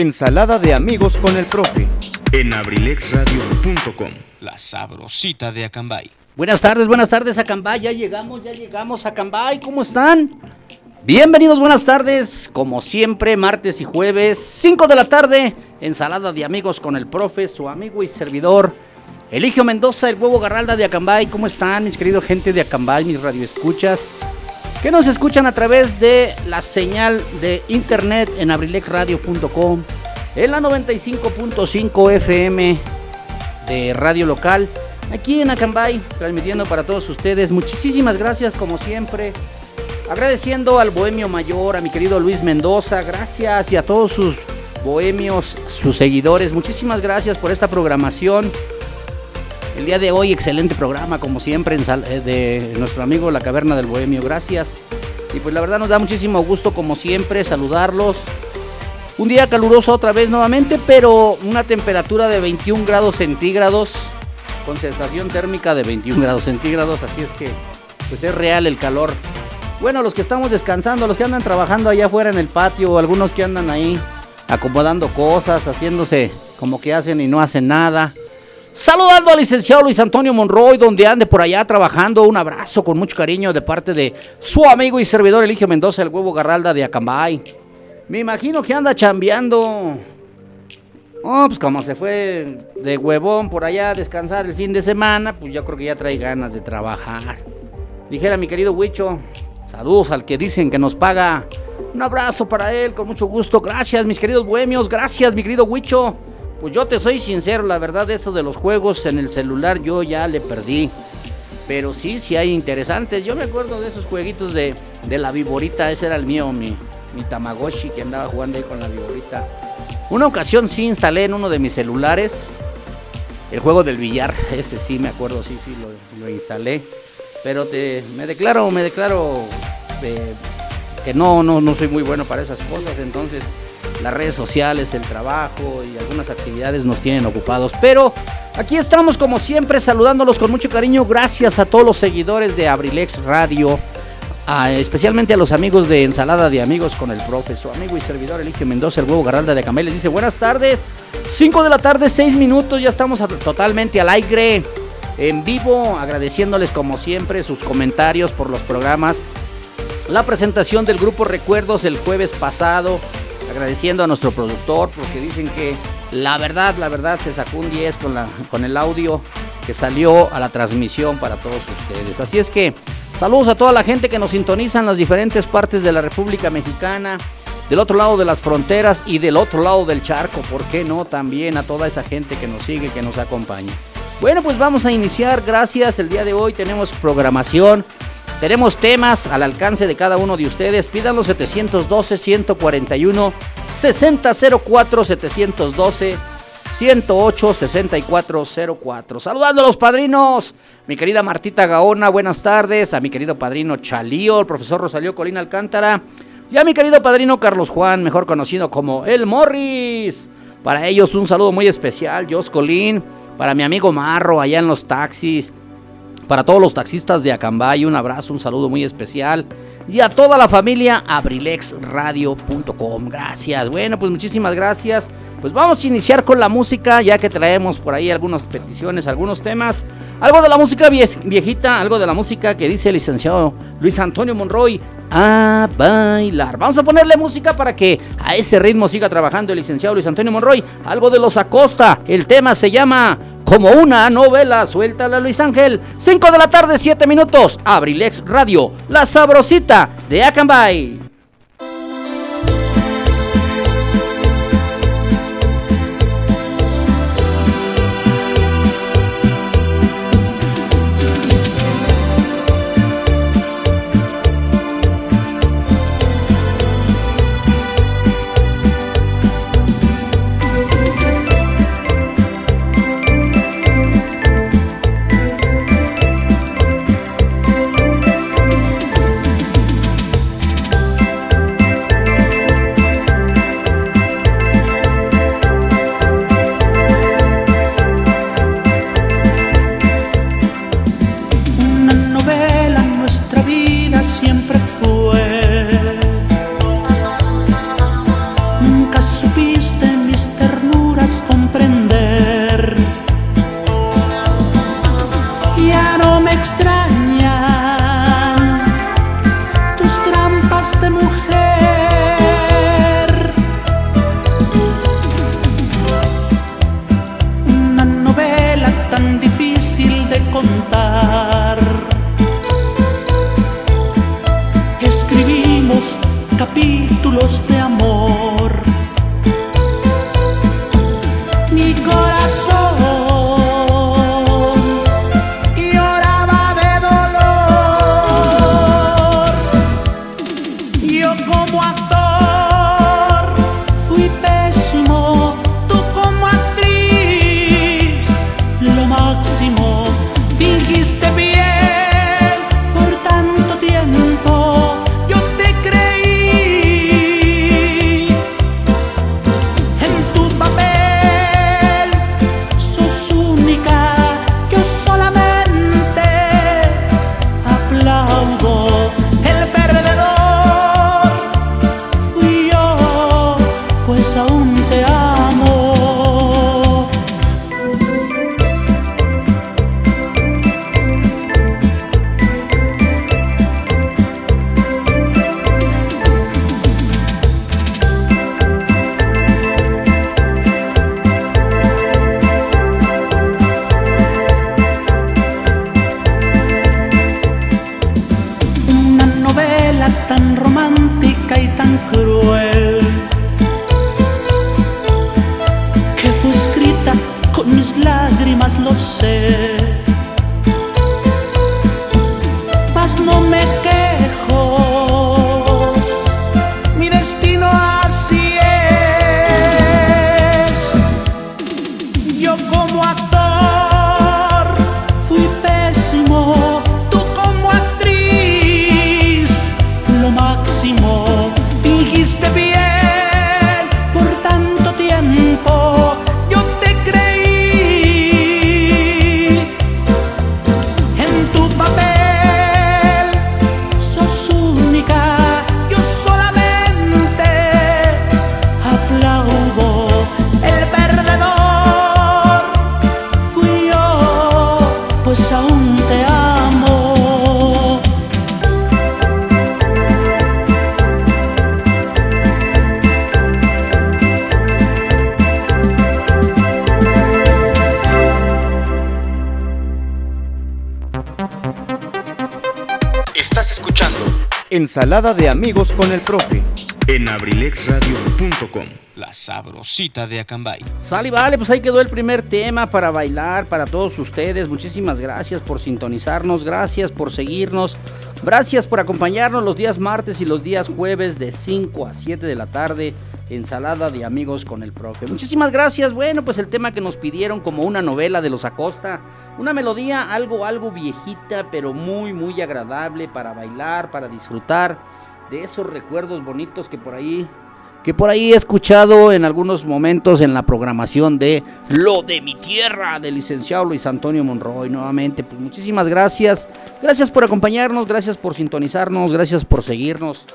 Ensalada de amigos con el profe. en abrilexradio.com. La sabrosita de Acambay. Buenas tardes, buenas tardes Acambay, ya llegamos, ya llegamos Acambay, ¿cómo están? Bienvenidos, buenas tardes, como siempre, martes y jueves, 5 de la tarde, ensalada de amigos con el profe, su amigo y servidor, Eligio Mendoza, el huevo garralda de Acambay, ¿cómo están mis queridos gente de Acambay, mis radioescuchas? Que nos escuchan a través de la señal de internet en abrilexradio.com, en la 95.5 FM de radio local, aquí en Acambay, transmitiendo para todos ustedes. Muchísimas gracias como siempre. Agradeciendo al Bohemio Mayor, a mi querido Luis Mendoza, gracias y a todos sus bohemios, sus seguidores. Muchísimas gracias por esta programación. El día de hoy, excelente programa, como siempre, eh, de nuestro amigo La Caverna del Bohemio. Gracias. Y pues la verdad nos da muchísimo gusto, como siempre, saludarlos. Un día caluroso otra vez nuevamente, pero una temperatura de 21 grados centígrados, con sensación térmica de 21 grados centígrados, así es que pues es real el calor. Bueno, los que estamos descansando, los que andan trabajando allá afuera en el patio, algunos que andan ahí acomodando cosas, haciéndose como que hacen y no hacen nada. Saludando al licenciado Luis Antonio Monroy, donde ande por allá trabajando. Un abrazo con mucho cariño de parte de su amigo y servidor Eligio Mendoza, el huevo garralda de Acambay. Me imagino que anda chambeando. Oh, pues como se fue de huevón por allá a descansar el fin de semana, pues yo creo que ya trae ganas de trabajar. Dijera mi querido Huicho, saludos al que dicen que nos paga. Un abrazo para él, con mucho gusto. Gracias, mis queridos bohemios. Gracias, mi querido Huicho. Pues yo te soy sincero, la verdad, eso de los juegos en el celular yo ya le perdí. Pero sí, sí hay interesantes. Yo me acuerdo de esos jueguitos de, de la viborita. Ese era el mío, mi, mi Tamagotchi que andaba jugando ahí con la viborita. Una ocasión sí instalé en uno de mis celulares el juego del billar. Ese sí me acuerdo, sí, sí, lo, lo instalé. Pero te, me declaro, me declaro eh, que no, no, no soy muy bueno para esas cosas. Entonces, las redes sociales, el trabajo y algunas actividades nos tienen ocupados. Pero aquí estamos como siempre saludándolos con mucho cariño. Gracias a todos los seguidores de Abrilex Radio. a- especialmente a los amigos de Ensalada de Amigos con el Profe, su amigo y servidor Eligio Mendoza, el huevo Garralda de Camel, les dice buenas tardes, 5 de la tarde, 6 minutos, ya estamos a- totalmente al aire, en vivo, agradeciéndoles como siempre sus comentarios por los programas, la presentación del grupo Recuerdos el jueves pasado, agradeciendo a nuestro productor porque dicen que la verdad, la verdad se sacó un 10 con, la, con el audio que salió a la transmisión para todos ustedes. Así es que saludos a toda la gente que nos sintoniza en las diferentes partes de la República Mexicana, del otro lado de las fronteras y del otro lado del charco, ¿por qué no? También a toda esa gente que nos sigue, que nos acompaña. Bueno, pues vamos a iniciar, gracias. El día de hoy tenemos programación. Tenemos temas al alcance de cada uno de ustedes. Pidan los 712-141, 6004, 712, 108, 6404. Saludando a los padrinos. Mi querida Martita Gaona, buenas tardes. A mi querido padrino Chalío, el profesor Rosalío Colina Alcántara. Y a mi querido padrino Carlos Juan, mejor conocido como El Morris. Para ellos un saludo muy especial, Jos Colín. Para mi amigo Marro, allá en los taxis. Para todos los taxistas de Acambay, un abrazo, un saludo muy especial. Y a toda la familia abrilexradio.com. Gracias. Bueno, pues muchísimas gracias. Pues vamos a iniciar con la música, ya que traemos por ahí algunas peticiones, algunos temas. Algo de la música viejita, algo de la música que dice el licenciado Luis Antonio Monroy. A bailar. Vamos a ponerle música para que a ese ritmo siga trabajando el licenciado Luis Antonio Monroy. Algo de los Acosta. El tema se llama como una novela. suelta la Luis Ángel. 5 de la tarde, 7 minutos. Abrilex Radio. La sabrosita de Acambay. Ensalada de amigos con el profe. En abrilexradio.com. La sabrosita de Acambay. Sale y vale, pues ahí quedó el primer tema para bailar para todos ustedes. Muchísimas gracias por sintonizarnos, gracias por seguirnos, gracias por acompañarnos los días martes y los días jueves de 5 a 7 de la tarde ensalada de amigos con el profe. Muchísimas gracias. Bueno, pues el tema que nos pidieron como una novela de los Acosta, una melodía algo algo viejita, pero muy muy agradable para bailar, para disfrutar de esos recuerdos bonitos que por ahí que por ahí he escuchado en algunos momentos en la programación de Lo de mi tierra del licenciado Luis Antonio Monroy. Nuevamente, pues muchísimas gracias. Gracias por acompañarnos, gracias por sintonizarnos, gracias por seguirnos.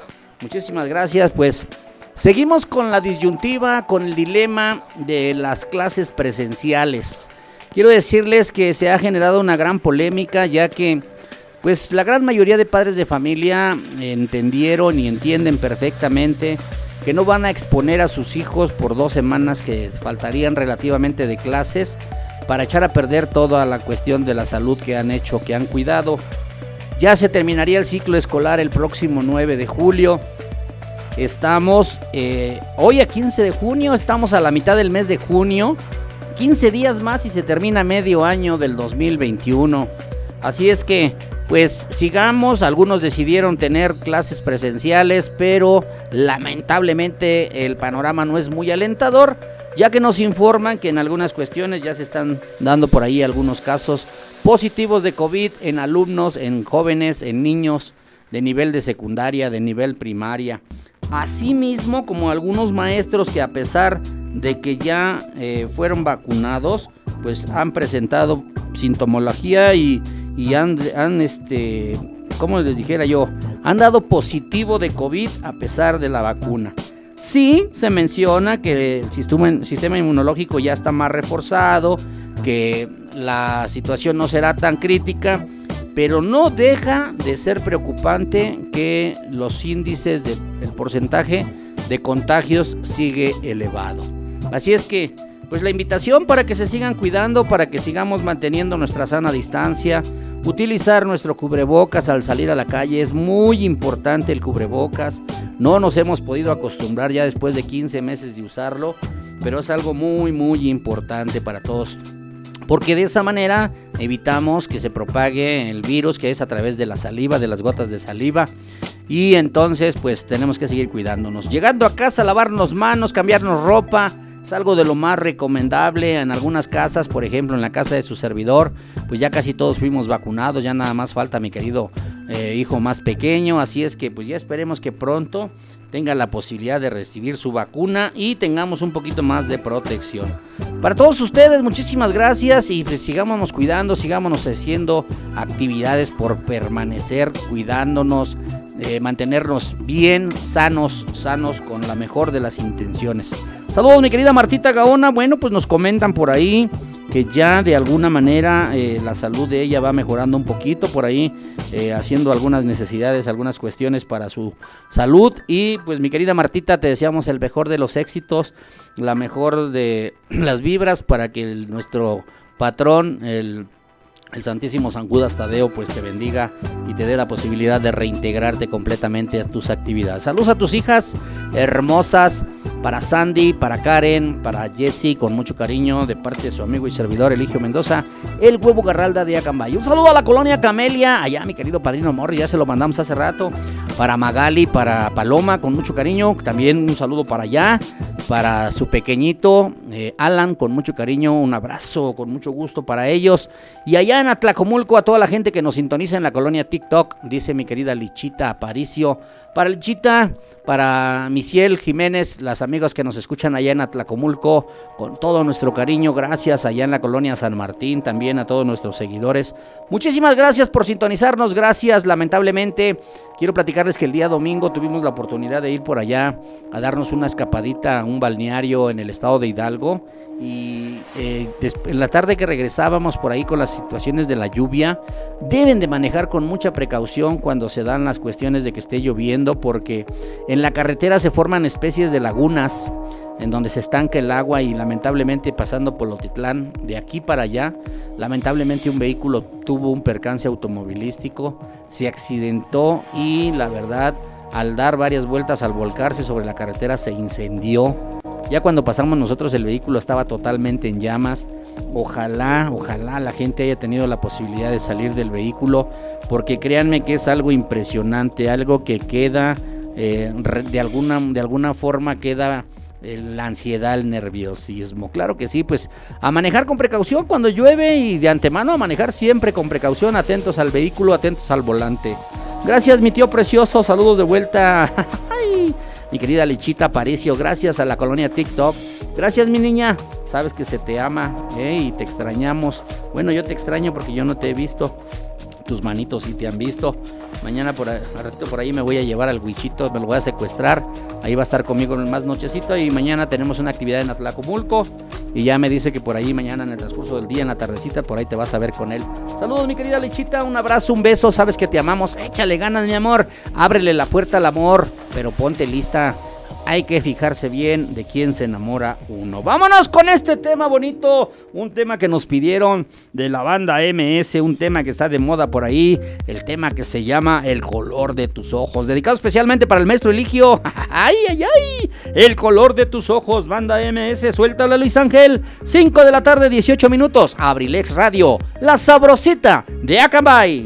Muchísimas gracias, pues Seguimos con la disyuntiva, con el dilema de las clases presenciales. Quiero decirles que se ha generado una gran polémica ya que pues la gran mayoría de padres de familia entendieron y entienden perfectamente que no van a exponer a sus hijos por dos semanas que faltarían relativamente de clases para echar a perder toda la cuestión de la salud que han hecho, que han cuidado. Ya se terminaría el ciclo escolar el próximo 9 de julio. Estamos eh, hoy a 15 de junio, estamos a la mitad del mes de junio. 15 días más y se termina medio año del 2021. Así es que, pues sigamos, algunos decidieron tener clases presenciales, pero lamentablemente el panorama no es muy alentador ya que nos informan que en algunas cuestiones ya se están dando por ahí algunos casos positivos de COVID en alumnos, en jóvenes, en niños de nivel de secundaria, de nivel primaria. Asimismo, como algunos maestros que a pesar de que ya eh, fueron vacunados, pues han presentado sintomología y, han, han, este, como les dijera yo, han dado positivo de COVID a pesar de la vacuna. Sí, se menciona que el sistema, inmunológico ya está más reforzado, que la situación no será tan crítica, pero no deja de ser preocupante que los índices del porcentaje de contagios sigue elevado. Así es que, pues la invitación para que se sigan cuidando, para que sigamos manteniendo nuestra sana distancia, Utilizar nuestro cubrebocas al salir a la calle es muy importante el cubrebocas. No nos hemos podido acostumbrar ya después de 15 meses de usarlo, pero es algo muy muy importante para todos. Porque de esa manera evitamos que se propague el virus que es a través de la saliva, de las gotas de saliva. Y entonces pues tenemos que seguir cuidándonos. Llegando a casa, lavarnos manos, cambiarnos ropa es algo de lo más recomendable en algunas casas, por ejemplo en la casa de su servidor, pues ya casi todos fuimos vacunados, ya nada más falta mi querido eh, hijo más pequeño, así es que pues ya esperemos que pronto tenga la posibilidad de recibir su vacuna y tengamos un poquito más de protección. Para todos ustedes, muchísimas gracias y pues sigámonos cuidando, sigámonos haciendo actividades por permanecer cuidándonos, eh, mantenernos bien, sanos, sanos, con la mejor de las intenciones. Saludos, mi querida Martita Gaona. Bueno, pues nos comentan por ahí que ya de alguna manera eh, la salud de ella va mejorando un poquito por ahí, eh, haciendo algunas necesidades, algunas cuestiones para su salud. Y pues mi querida Martita, te deseamos el mejor de los éxitos, la mejor de las vibras para que nuestro patrón, el el Santísimo San Judas Tadeo pues te bendiga y te dé la posibilidad de reintegrarte completamente a tus actividades. Saludos a tus hijas hermosas, para Sandy, para Karen, para Jesse, con mucho cariño de parte de su amigo y servidor Eligio Mendoza, el huevo garralda de Acambay. Un saludo a la colonia Camelia, allá mi querido padrino Morri, ya se lo mandamos hace rato, para Magali, para Paloma, con mucho cariño, también un saludo para allá, para su pequeñito eh, Alan, con mucho cariño, un abrazo, con mucho gusto para ellos, y allá en Atlacomulco, a toda la gente que nos sintoniza en la colonia TikTok, dice mi querida Lichita Aparicio. Para Lichita, para Misiel Jiménez, las amigas que nos escuchan allá en Atlacomulco, con todo nuestro cariño, gracias allá en la colonia San Martín, también a todos nuestros seguidores. Muchísimas gracias por sintonizarnos, gracias. Lamentablemente, quiero platicarles que el día domingo tuvimos la oportunidad de ir por allá a darnos una escapadita a un balneario en el estado de Hidalgo. Y eh, en la tarde que regresábamos por ahí con las situaciones de la lluvia, deben de manejar con mucha precaución cuando se dan las cuestiones de que esté lloviendo, porque en la carretera se forman especies de lagunas en donde se estanca el agua y lamentablemente pasando por Lotitlán, de aquí para allá, lamentablemente un vehículo tuvo un percance automovilístico, se accidentó y la verdad al dar varias vueltas al volcarse sobre la carretera se incendió. Ya cuando pasamos nosotros el vehículo estaba totalmente en llamas. Ojalá, ojalá la gente haya tenido la posibilidad de salir del vehículo, porque créanme que es algo impresionante, algo que queda eh, de, alguna, de alguna forma queda la ansiedad, el nerviosismo. Claro que sí, pues a manejar con precaución cuando llueve y de antemano a manejar siempre con precaución, atentos al vehículo, atentos al volante. Gracias, mi tío precioso. Saludos de vuelta. mi querida Lichita Aparicio. Gracias a la colonia TikTok. Gracias, mi niña. Sabes que se te ama ¿eh? y te extrañamos. Bueno, yo te extraño porque yo no te he visto. Tus manitos sí te han visto. Mañana por, ahí, por ahí me voy a llevar al huichito, me lo voy a secuestrar. Ahí va a estar conmigo más nochecito. Y mañana tenemos una actividad en Atlacomulco. Y ya me dice que por ahí mañana en el transcurso del día, en la tardecita, por ahí te vas a ver con él. Saludos, mi querida Lechita. Un abrazo, un beso. Sabes que te amamos. Échale ganas, mi amor. Ábrele la puerta al amor. Pero ponte lista hay que fijarse bien de quién se enamora uno. Vámonos con este tema bonito, un tema que nos pidieron de la banda MS, un tema que está de moda por ahí, el tema que se llama El color de tus ojos, dedicado especialmente para el maestro Eligio. ¡Ay, ay, ay! El color de tus ojos, banda MS, suéltala Luis Ángel. 5 de la tarde, 18 minutos, Abrilex Radio, la sabrosita de Acambay.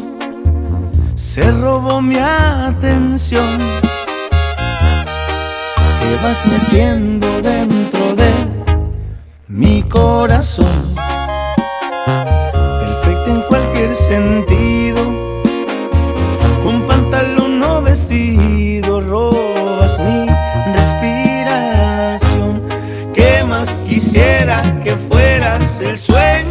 se robó mi atención. Te vas metiendo dentro de mi corazón. Perfecto en cualquier sentido. Un pantalón o vestido, robas mi respiración. ¿Qué más quisiera que fueras el sueño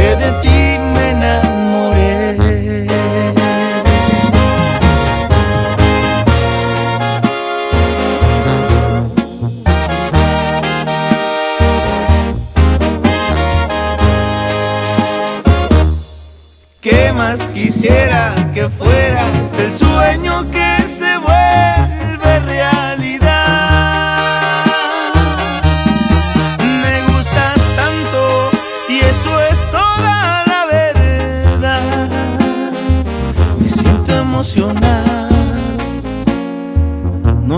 que de ti me enamoré. ¿Qué más quisiera que fueras el sueño que se vuelve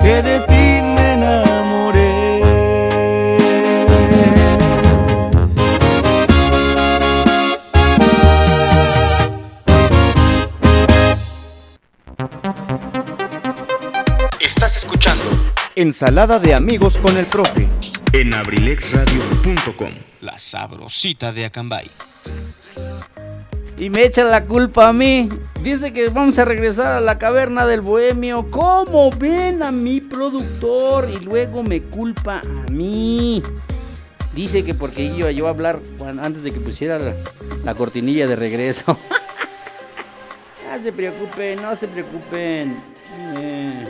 que de ti me enamoré. Estás escuchando Ensalada de amigos con el profe. en abrilexradio.com. La sabrosita de Acambay. Y me echa la culpa a mí. Dice que vamos a regresar a la caverna del bohemio. ¿Cómo ven a mi productor? Y luego me culpa a mí. Dice que porque iba yo a hablar antes de que pusiera la, la cortinilla de regreso. no se preocupen, no se preocupen. Eh.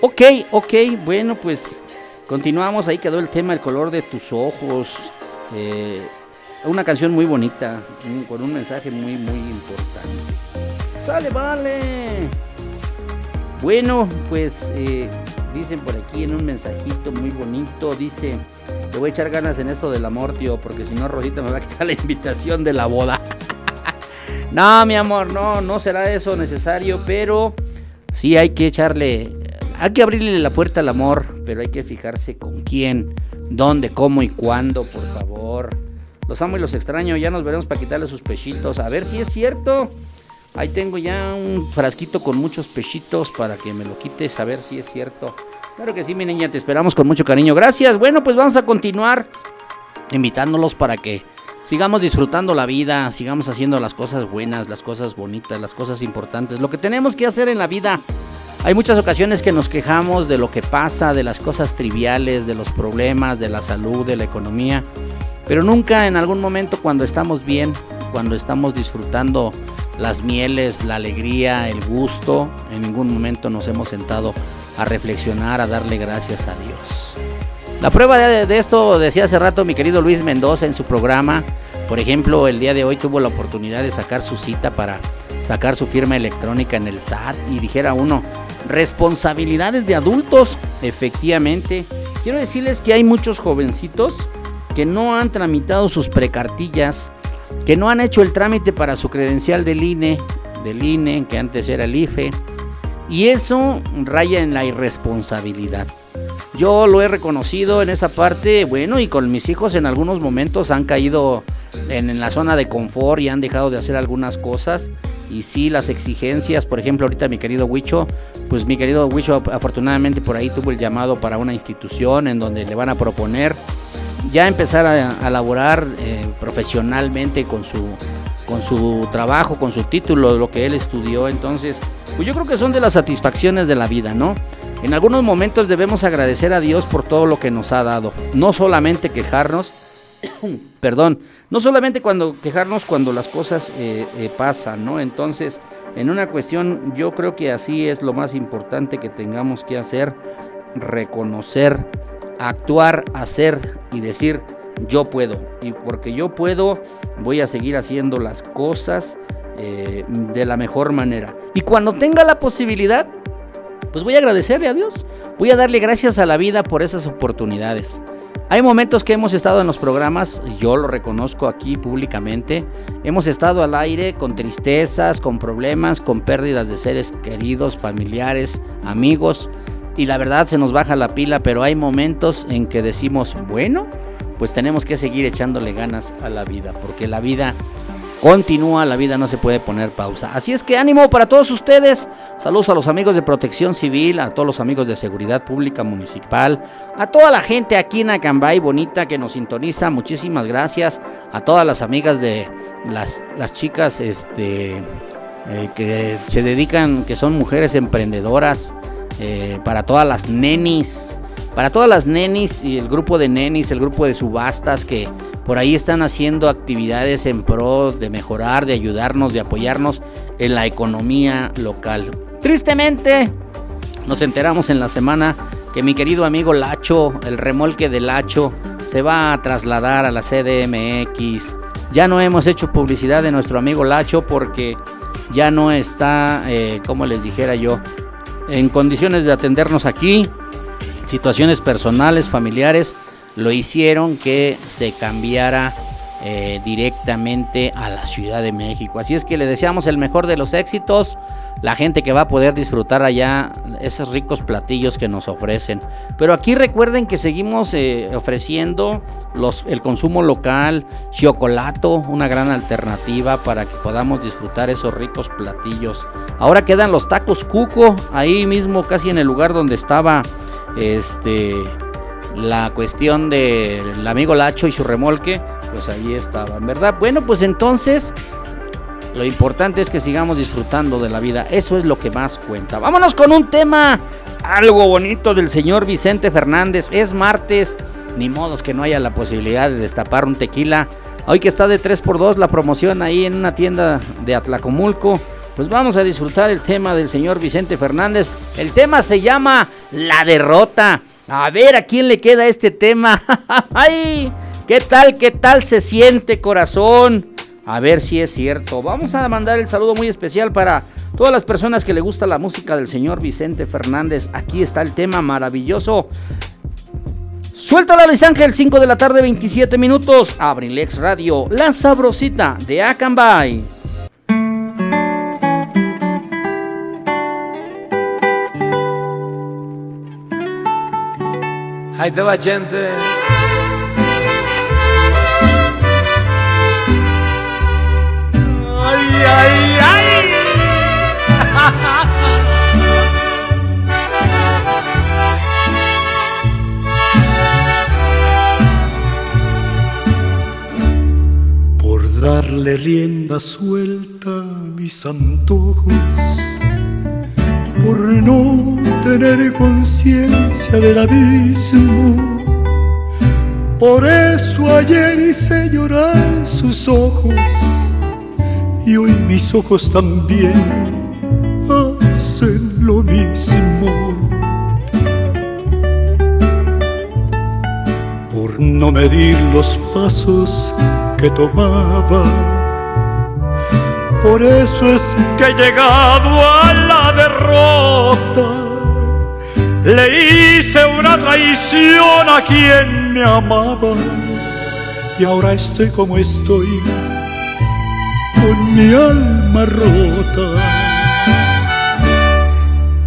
Ok, ok, bueno, pues continuamos. Ahí quedó el tema El color de tus ojos. Eh, una canción muy bonita, con un mensaje muy, muy importante. ¡Sale, vale! Bueno, pues eh, dicen por aquí en un mensajito muy bonito, dice, le voy a echar ganas en esto del amor, tío, porque si no Rosita me va a quitar la invitación de la boda. No, mi amor, no, no será eso necesario, pero sí hay que echarle, hay que abrirle la puerta al amor, pero hay que fijarse con quién, dónde, cómo y cuándo, por favor. Los amo y los extraño, ya nos veremos para quitarle sus pechitos, a ver si es cierto. Ahí tengo ya un frasquito con muchos pechitos para que me lo quites, a ver si es cierto. Claro que sí, mi niña, te esperamos con mucho cariño. Gracias. Bueno, pues vamos a continuar invitándolos para que sigamos disfrutando la vida, sigamos haciendo las cosas buenas, las cosas bonitas, las cosas importantes, lo que tenemos que hacer en la vida. Hay muchas ocasiones que nos quejamos de lo que pasa, de las cosas triviales, de los problemas, de la salud, de la economía, pero nunca en algún momento cuando estamos bien, cuando estamos disfrutando las mieles, la alegría, el gusto, en ningún momento nos hemos sentado a reflexionar, a darle gracias a Dios. La prueba de, esto decía hace rato mi querido Luis Mendoza en su programa. Por ejemplo, el día de hoy tuvo la oportunidad de sacar su cita para sacar su firma electrónica en el SAT y dijera uno, responsabilidades de adultos, efectivamente. Quiero decirles que hay muchos jovencitos que no han tramitado sus precartillas, que no han hecho el trámite para su credencial del INE, del INE, que antes era el IFE, y eso raya en la irresponsabilidad. Yo lo he reconocido en esa parte, bueno, y con mis hijos en algunos momentos han caído en, la zona de confort y han dejado de hacer algunas cosas. Y sí, las exigencias, por ejemplo, ahorita mi querido Huicho, pues mi querido Huicho afortunadamente por ahí tuvo el llamado para una institución en donde le van a proponer ya empezar a, laborar eh, profesionalmente con su, con su trabajo, con su título, lo que él estudió. Entonces, pues yo creo que son de las satisfacciones de la vida, ¿no? En algunos momentos debemos agradecer a Dios por todo lo que nos ha dado. No solamente quejarnos, perdón, no solamente cuando quejarnos cuando las cosas eh, eh, pasan, ¿no? Entonces, en una cuestión, yo creo que así es lo más importante que tengamos que hacer, reconocer, actuar, hacer y decir, yo puedo. Y porque yo puedo, voy a seguir haciendo las cosas eh, de la mejor manera. Y cuando tenga la posibilidad, pues voy a agradecerle a Dios. Voy a darle gracias a la vida por esas oportunidades. Hay momentos que hemos estado en los programas, yo lo reconozco aquí públicamente, hemos estado al aire con tristezas, con problemas, con pérdidas de seres queridos, familiares, amigos, y la verdad se nos baja la pila, pero hay momentos en que decimos, bueno, pues tenemos que seguir echándole ganas a la vida, porque la vida continúa, la vida no se puede poner pausa. Así es que ánimo para todos ustedes. Saludos a los amigos de Protección Civil, a todos los amigos de Seguridad Pública Municipal, a toda la gente aquí en Acambay bonita que nos sintoniza. Muchísimas gracias a todas las amigas de las, chicas este, eh, que se dedican, que son mujeres emprendedoras, eh, para todas las nenis, para todas las nenis y el grupo de nenis, el grupo de subastas que por ahí están haciendo actividades en pro de mejorar, de ayudarnos, de apoyarnos en la economía local. Tristemente, nos enteramos en la semana que mi querido amigo Lacho, el remolque de Lacho, se va a trasladar a la CDMX. Ya no hemos hecho publicidad de nuestro amigo Lacho porque ya no está, eh, como les dijera yo, en condiciones de atendernos aquí. Situaciones personales, familiares, lo hicieron que se cambiara eh, directamente a la Ciudad de México. Así es que le deseamos el mejor de los éxitos, la gente que va a poder disfrutar allá esos ricos platillos que nos ofrecen. Pero aquí recuerden que seguimos eh, ofreciendo los, el consumo local, chocolato, una gran alternativa para que podamos disfrutar esos ricos platillos. Ahora quedan los tacos cuco, ahí mismo casi en el lugar donde estaba este la cuestión del amigo Lacho y su remolque, pues ahí estaban, ¿verdad? Bueno, pues entonces lo importante es que sigamos disfrutando de la vida, eso es lo que más cuenta. Vámonos con un tema algo bonito del señor Vicente Fernández. Es martes, ni modos que no haya la posibilidad de destapar un tequila. Hoy que está de 3x2 la promoción ahí en una tienda de Atlacomulco. Pues vamos a disfrutar el tema del señor Vicente Fernández. El tema se llama La derrota. A ver a quién le queda este tema. ¡Ay! ¿Qué tal, qué tal se siente, corazón? A ver si es cierto. Vamos a mandar el saludo muy especial para todas las personas que le gusta la música del señor Vicente Fernández. Aquí está el tema maravilloso. Suéltala Luis Ángel, 5 de la tarde, 27 minutos. Abrilex Radio, la sabrosita de Acambay. Ahí te va, gente. Por darle rienda suelta a mis antojos, por no tener conciencia del abismo. Por eso ayer hice llorar sus ojos y hoy mis ojos también hacen lo mismo. Por no medir los pasos que tomaba, por eso es que he llegado a la derrota. Le hice una traición a quien me amaba y ahora estoy como estoy con mi alma rota.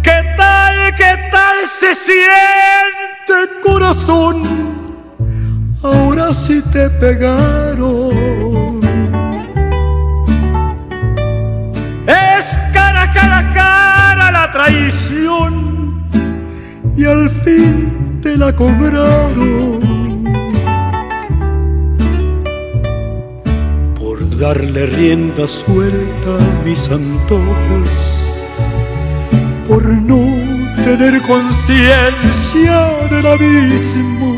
¿Qué tal, qué tal se siente corazón? Ahora sí te pegaron. Es cara, cara, cara la traición y al fin te la cobraron. Darle rienda suelta a mis antojos, por no tener conciencia del abismo.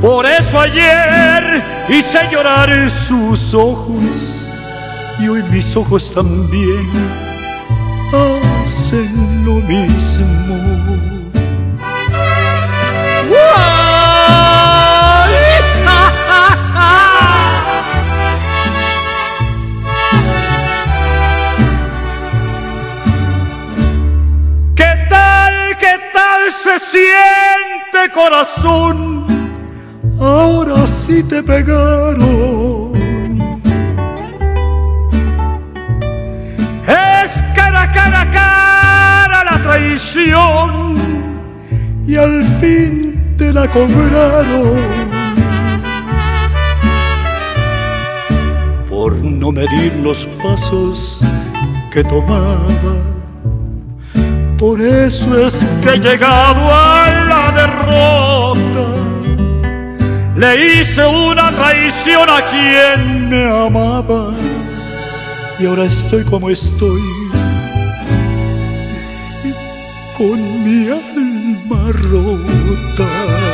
Por eso ayer hice llorar sus ojos y hoy mis ojos también hacen lo mismo. Corazón? Ahora sí te pegaron. Es cara, cara, cara la traición y al fin te la cobraron. Por no medir los pasos que tomaba, por eso es que he llegado a Le hice una traición a quien me amaba. Y ahora estoy como estoy. Con mi alma rota.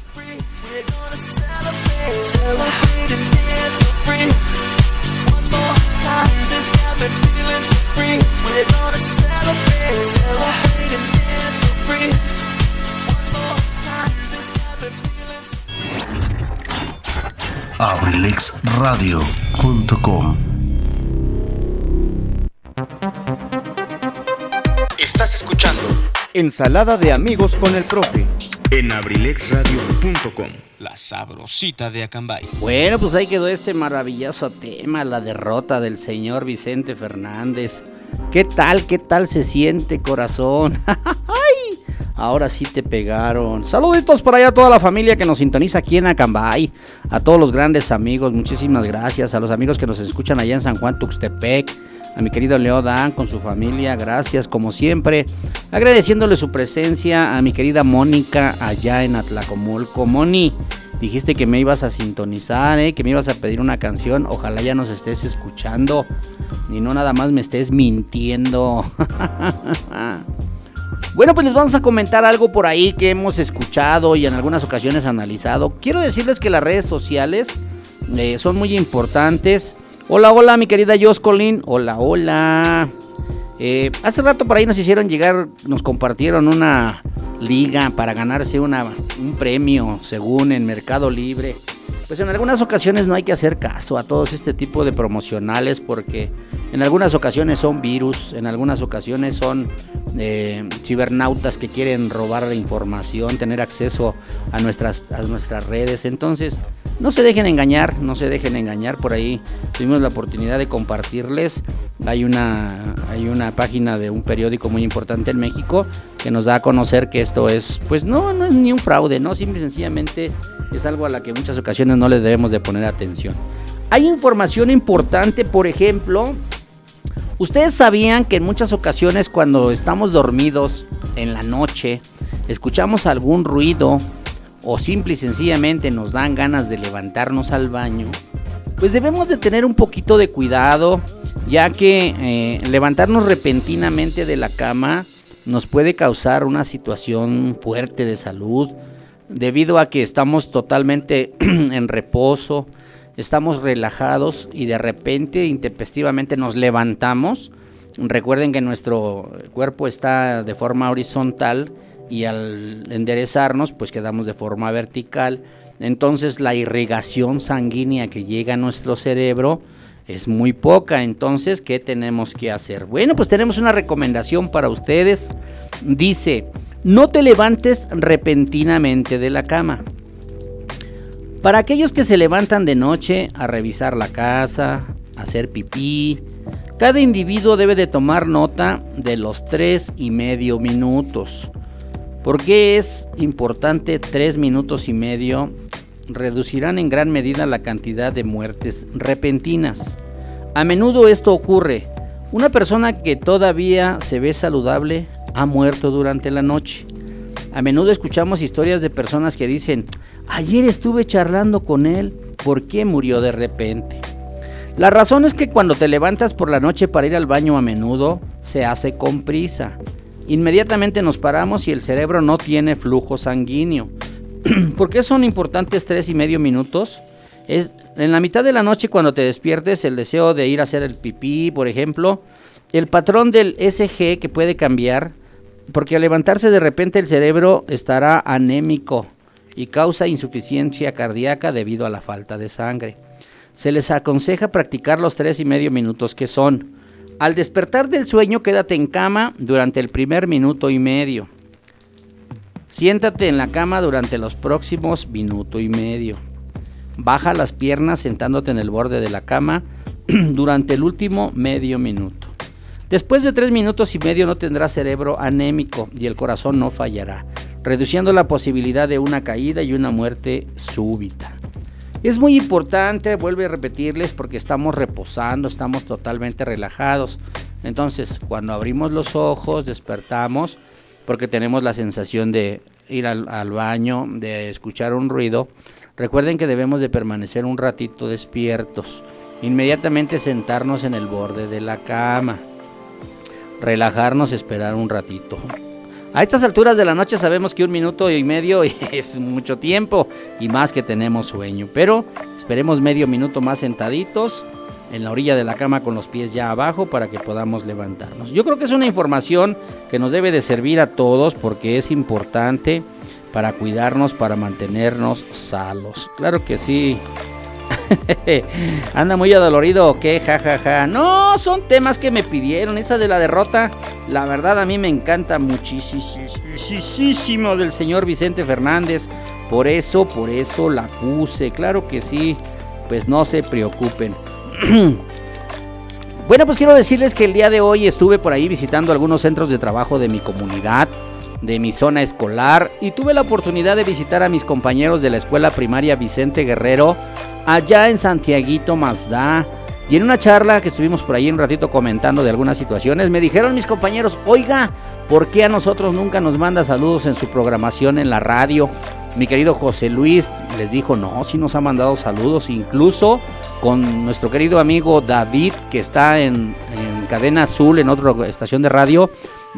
abrilexradio.com Estás escuchando Ensalada de amigos con el profe. en abrilexradio.com. La sabrosita de Acambay. Bueno, pues ahí quedó este maravilloso tema, la derrota del señor Vicente Fernández. ¿Qué tal, qué tal se siente, corazón? Ahora sí te pegaron. Saluditos por allá a toda la familia que nos sintoniza aquí en Acambay. A todos los grandes amigos, muchísimas gracias. A los amigos que nos escuchan allá en San Juan Tuxtepec. A mi querido Leo Dan con su familia, gracias como siempre. Agradeciéndole su presencia a mi querida Mónica allá en Atlacomulco. Moni, dijiste que me ibas a sintonizar, ¿eh? que me ibas a pedir una canción. Ojalá ya nos estés escuchando y no nada más me estés mintiendo. Bueno, pues les vamos a comentar algo por ahí que hemos escuchado y en algunas ocasiones analizado. Quiero decirles que las redes sociales eh, son muy importantes Hola, hola, mi querida Joscolin. Hola, hola. Eh, hace rato por ahí nos hicieron llegar, nos compartieron una liga para ganarse una, un premio, según en Mercado Libre. Pues en algunas ocasiones no hay que hacer caso a todos este tipo de promocionales porque en algunas ocasiones son virus, en algunas ocasiones son eh, cibernautas que quieren robar la información, tener acceso a nuestras, a nuestras redes. Entonces, no se dejen engañar, no se dejen engañar. Por ahí tuvimos la oportunidad de compartirles. Hay una, hay una página de un periódico muy importante en México que nos da a conocer que esto es, pues no, no es ni un fraude, no, simple y sencillamente es algo a la que en muchas ocasiones no le debemos de poner atención. Hay información importante, por ejemplo, ustedes sabían que en muchas ocasiones cuando estamos dormidos en la noche, escuchamos algún ruido o simple y sencillamente nos dan ganas de levantarnos al baño, pues debemos de tener un poquito de cuidado, ya que eh, levantarnos repentinamente de la cama nos puede causar una situación fuerte de salud, debido a que estamos totalmente en reposo, estamos relajados y de repente intempestivamente nos levantamos. Recuerden que nuestro cuerpo está de forma horizontal y al enderezarnos pues quedamos de forma vertical. Entonces la irrigación sanguínea que llega a nuestro cerebro es muy poca. Entonces, ¿qué tenemos que hacer? Bueno, pues tenemos una recomendación para ustedes. Dice, no te levantes repentinamente de la cama. Para aquellos que se levantan de noche a revisar la casa, a hacer pipí, cada individuo debe de tomar nota de los tres y medio minutos. ¿Por qué es importante tres minutos y medio? Reducirán en gran medida la cantidad de muertes repentinas. A menudo esto ocurre. Una persona que todavía se ve saludable ha muerto durante la noche. A menudo escuchamos historias de personas que dicen, ayer estuve charlando con él, ¿por qué murió de repente? La razón es que cuando te levantas por la noche para ir al baño a menudo, se hace con prisa. Inmediatamente nos paramos y el cerebro no tiene flujo sanguíneo. ¿Por qué son importantes tres y medio minutos? Es en la mitad de la noche cuando te despiertes el deseo de ir a hacer el pipí, por ejemplo, el patrón del SG que puede cambiar porque al levantarse de repente el cerebro estará anémico y causa insuficiencia cardíaca debido a la falta de sangre. Se les aconseja practicar los tres y medio minutos que son. Al despertar del sueño, quédate en cama durante el primer minuto y medio. Siéntate en la cama durante los próximos minuto y medio. Baja las piernas sentándote en el borde de la cama durante el último medio minuto. Después de tres minutos y medio no tendrá cerebro anémico y el corazón no fallará, reduciendo la posibilidad de una caída y una muerte súbita. Es muy importante, vuelve a repetirles, porque estamos reposando, estamos totalmente relajados. Entonces, cuando abrimos los ojos, despertamos, porque tenemos la sensación de ir al, baño, de escuchar un ruido. Recuerden que debemos de permanecer un ratito despiertos. Inmediatamente sentarnos en el borde de la cama relajarnos, esperar un ratito. A estas alturas de la noche sabemos que un minuto y medio es mucho tiempo y más que tenemos sueño, pero esperemos medio minuto más sentaditos en la orilla de la cama con los pies ya abajo para que podamos levantarnos. Yo creo que es una información que nos debe de servir a todos porque es importante para cuidarnos, para mantenernos salos. Claro que sí. Anda muy adolorido o qué, jajaja. Ja, ja. No, son temas que me pidieron. Esa de la derrota, la verdad a mí me encanta muchísimo del señor Vicente Fernández. Por eso, por eso la puse. Claro que sí. Pues no se preocupen. bueno, pues quiero decirles que el día de hoy estuve por ahí visitando algunos centros de trabajo de mi comunidad de mi zona escolar y tuve la oportunidad de visitar a mis compañeros de la escuela primaria Vicente Guerrero allá en Santiaguito Mazda. Y en una charla que estuvimos por ahí un ratito comentando de algunas situaciones, me dijeron mis compañeros, oiga, ¿por qué a nosotros nunca nos manda saludos en su programación en la radio? Mi querido José Luis les dijo, no, sí nos ha mandado saludos, incluso con nuestro querido amigo David, que está en, en Cadena Azul, en otra estación de radio,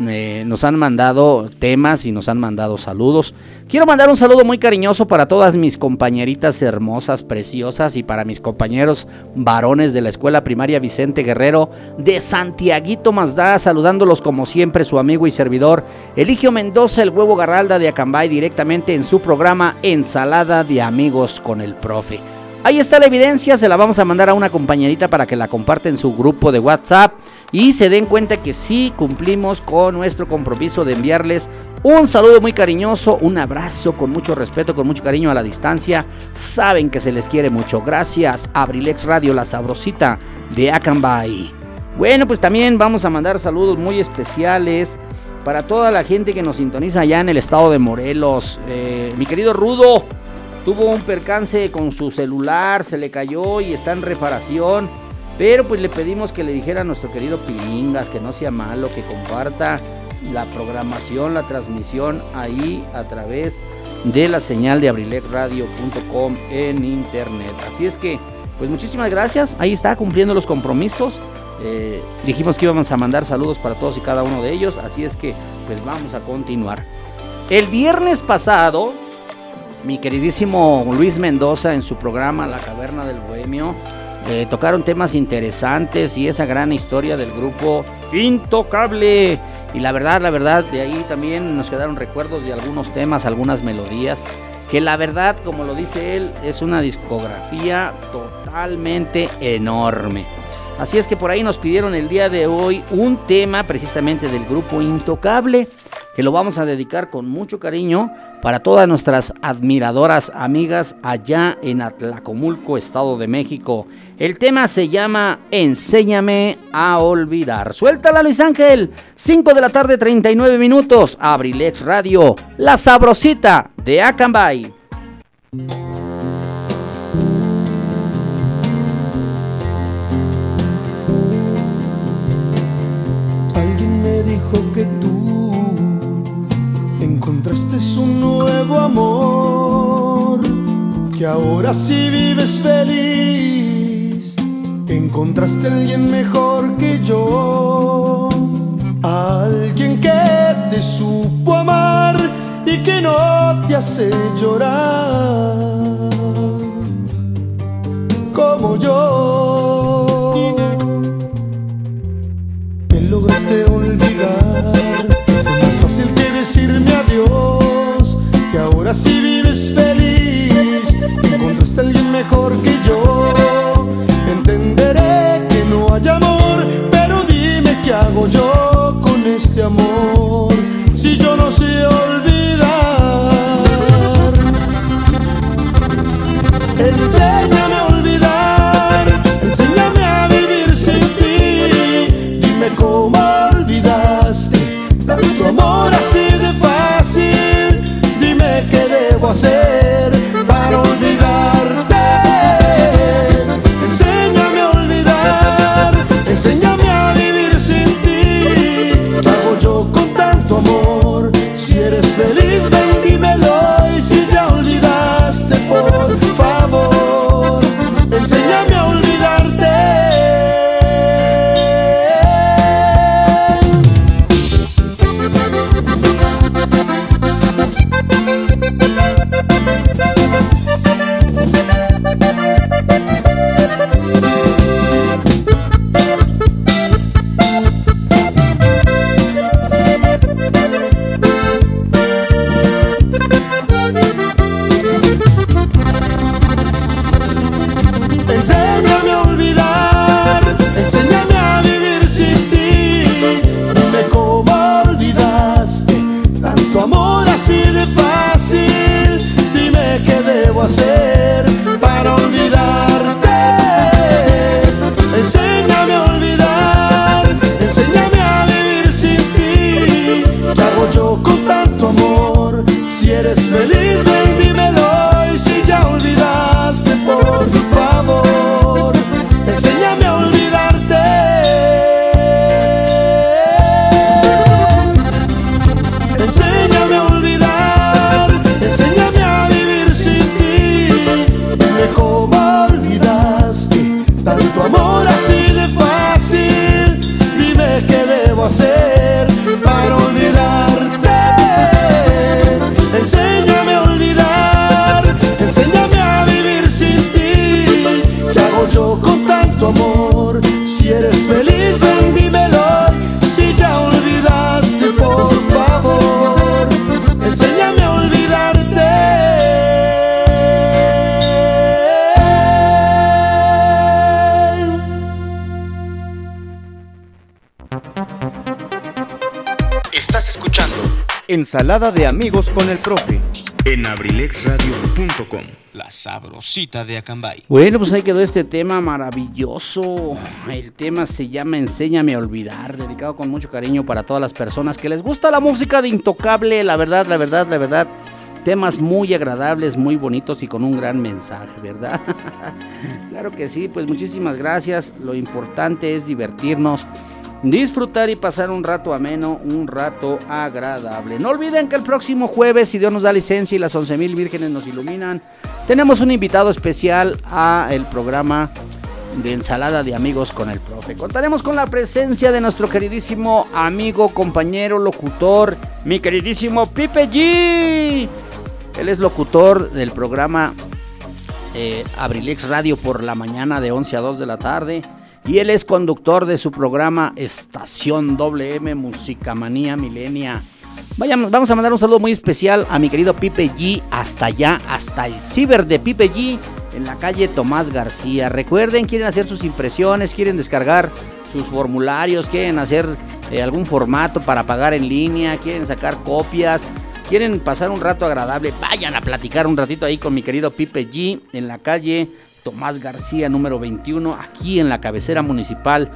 eh, nos han mandado temas y nos han mandado saludos. Quiero mandar un saludo muy cariñoso para todas mis compañeritas hermosas, preciosas y para mis compañeros varones de la escuela primaria Vicente Guerrero de Santiaguito Mazda, saludándolos como siempre su amigo y servidor Eligio Mendoza, el huevo Garralda de Acambay, directamente en su programa Ensalada de Amigos con el Profe. Ahí está la evidencia, se la vamos a mandar a una compañerita para que la comparte en su grupo de WhatsApp y se den cuenta que sí cumplimos con nuestro compromiso de enviarles un saludo muy cariñoso, un abrazo con mucho respeto, con mucho cariño a la distancia. Saben que se les quiere mucho. Gracias, Abrilex Radio, la sabrosita de Acambay. Bueno, pues también vamos a mandar saludos muy especiales para toda la gente que nos sintoniza allá en el estado de Morelos. Eh, mi querido Rudo, tuvo un percance con su celular, se le cayó y está en reparación. Pero pues le pedimos que le dijera a nuestro querido Pilingas que no sea malo, que comparta la programación, la transmisión ahí a través de la señal de abriletradio.com en internet. Así es que, pues muchísimas gracias. Ahí está cumpliendo los compromisos. Eh, dijimos que íbamos a mandar saludos para todos y cada uno de ellos. Así es que, pues vamos a continuar. El viernes pasado mi queridísimo Luis Mendoza en su programa La Caverna del Bohemio. Eh, tocaron temas interesantes y esa gran historia del grupo Intocable. Y la verdad, la verdad, de ahí también nos quedaron recuerdos de algunos temas, algunas melodías. Que la verdad, como lo dice él, es una discografía totalmente enorme. Así es que por ahí nos pidieron el día de hoy un tema precisamente del grupo Intocable, que lo vamos a dedicar con mucho cariño para todas nuestras admiradoras amigas allá en Atlacomulco, Estado de México. El tema se llama Enséñame a olvidar. Suéltala Luis Ángel, 5 de la tarde 39 minutos, Abrilex Radio, la sabrosita de Acambay. Alguien me dijo que nuevo amor, que ahora sí vives feliz, encontraste a alguien mejor que yo, alguien que te supo amar y que no te hace llorar como yo. Me lograste olvidar. Fue más fácil que decirme adiós. Ensalada de amigos con el profe. en abrilexradio.com. La sabrosita de Acambay. Bueno, pues ahí quedó este tema maravilloso. El tema se llama Enséñame a olvidar, dedicado con mucho cariño para todas las personas que les gusta la música de Intocable, la verdad, la verdad, la verdad. Temas muy agradables, muy bonitos y con un gran mensaje, ¿verdad? claro que sí, pues muchísimas gracias. Lo importante es divertirnos, disfrutar y pasar un rato ameno, un rato agradable. No olviden que el próximo jueves, si Dios nos da licencia y las 11.000 vírgenes nos iluminan, tenemos un invitado especial a el programa de ensalada de amigos con el profe. Contaremos con la presencia de nuestro queridísimo amigo, compañero, locutor, mi queridísimo Pipe G. Él es locutor del programa eh, Abrilex Radio por la mañana de 11 a 2 de la tarde. Y él es conductor de su programa Estación WM Música Manía Milenia. Vayamos, vamos a mandar un saludo muy especial a mi querido Pipe G, hasta allá, hasta el ciber de Pipe G, en la calle Tomás García. Recuerden, quieren hacer sus impresiones, quieren descargar sus formularios, quieren hacer eh, algún formato para pagar en línea, quieren sacar copias, quieren pasar un rato agradable, vayan a platicar un ratito ahí con mi querido Pipe G en la calle Tomás García número 21, aquí en la cabecera municipal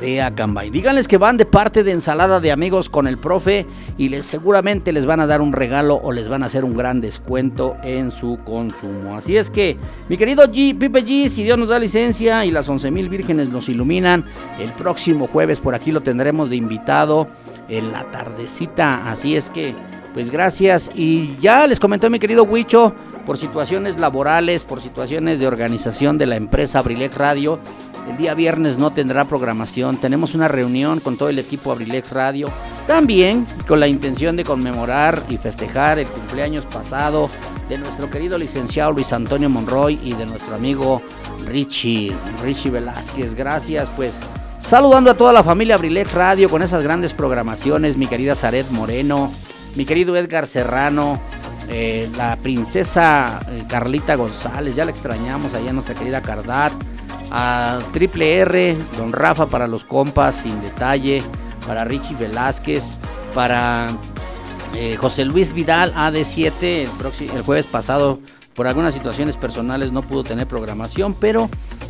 de Acambay. Díganles que van de parte de ensalada de amigos con el profe y les seguramente les van a dar un regalo o les van a hacer un gran descuento en su consumo. Así es que, mi querido G, Pipe G, si Dios nos da licencia y las 11 mil vírgenes nos iluminan, el próximo jueves por aquí lo tendremos de invitado en la tardecita. Así es que, pues gracias. Y ya les comentó mi querido Huicho, por situaciones laborales, por situaciones de organización de la empresa Abrilex Radio, el día viernes no tendrá programación. Tenemos una reunión con todo el equipo Abrilex Radio. También con la intención de conmemorar y festejar el cumpleaños pasado de nuestro querido licenciado Luis Antonio Monroy y de nuestro amigo Richie, Richie Velázquez. Gracias, pues. Saludando a toda la familia Abrilex Radio con esas grandes programaciones, mi querida Zaret Moreno, mi querido Edgar Serrano, eh, la princesa eh, Carlita González, ya la extrañamos allá nuestra querida Cardat, a Triple R, Don Rafa para los compas, sin detalle, para Richie Velázquez, para eh, José Luis Vidal, AD7, el, el jueves pasado, por algunas situaciones personales no pudo tener programación, pero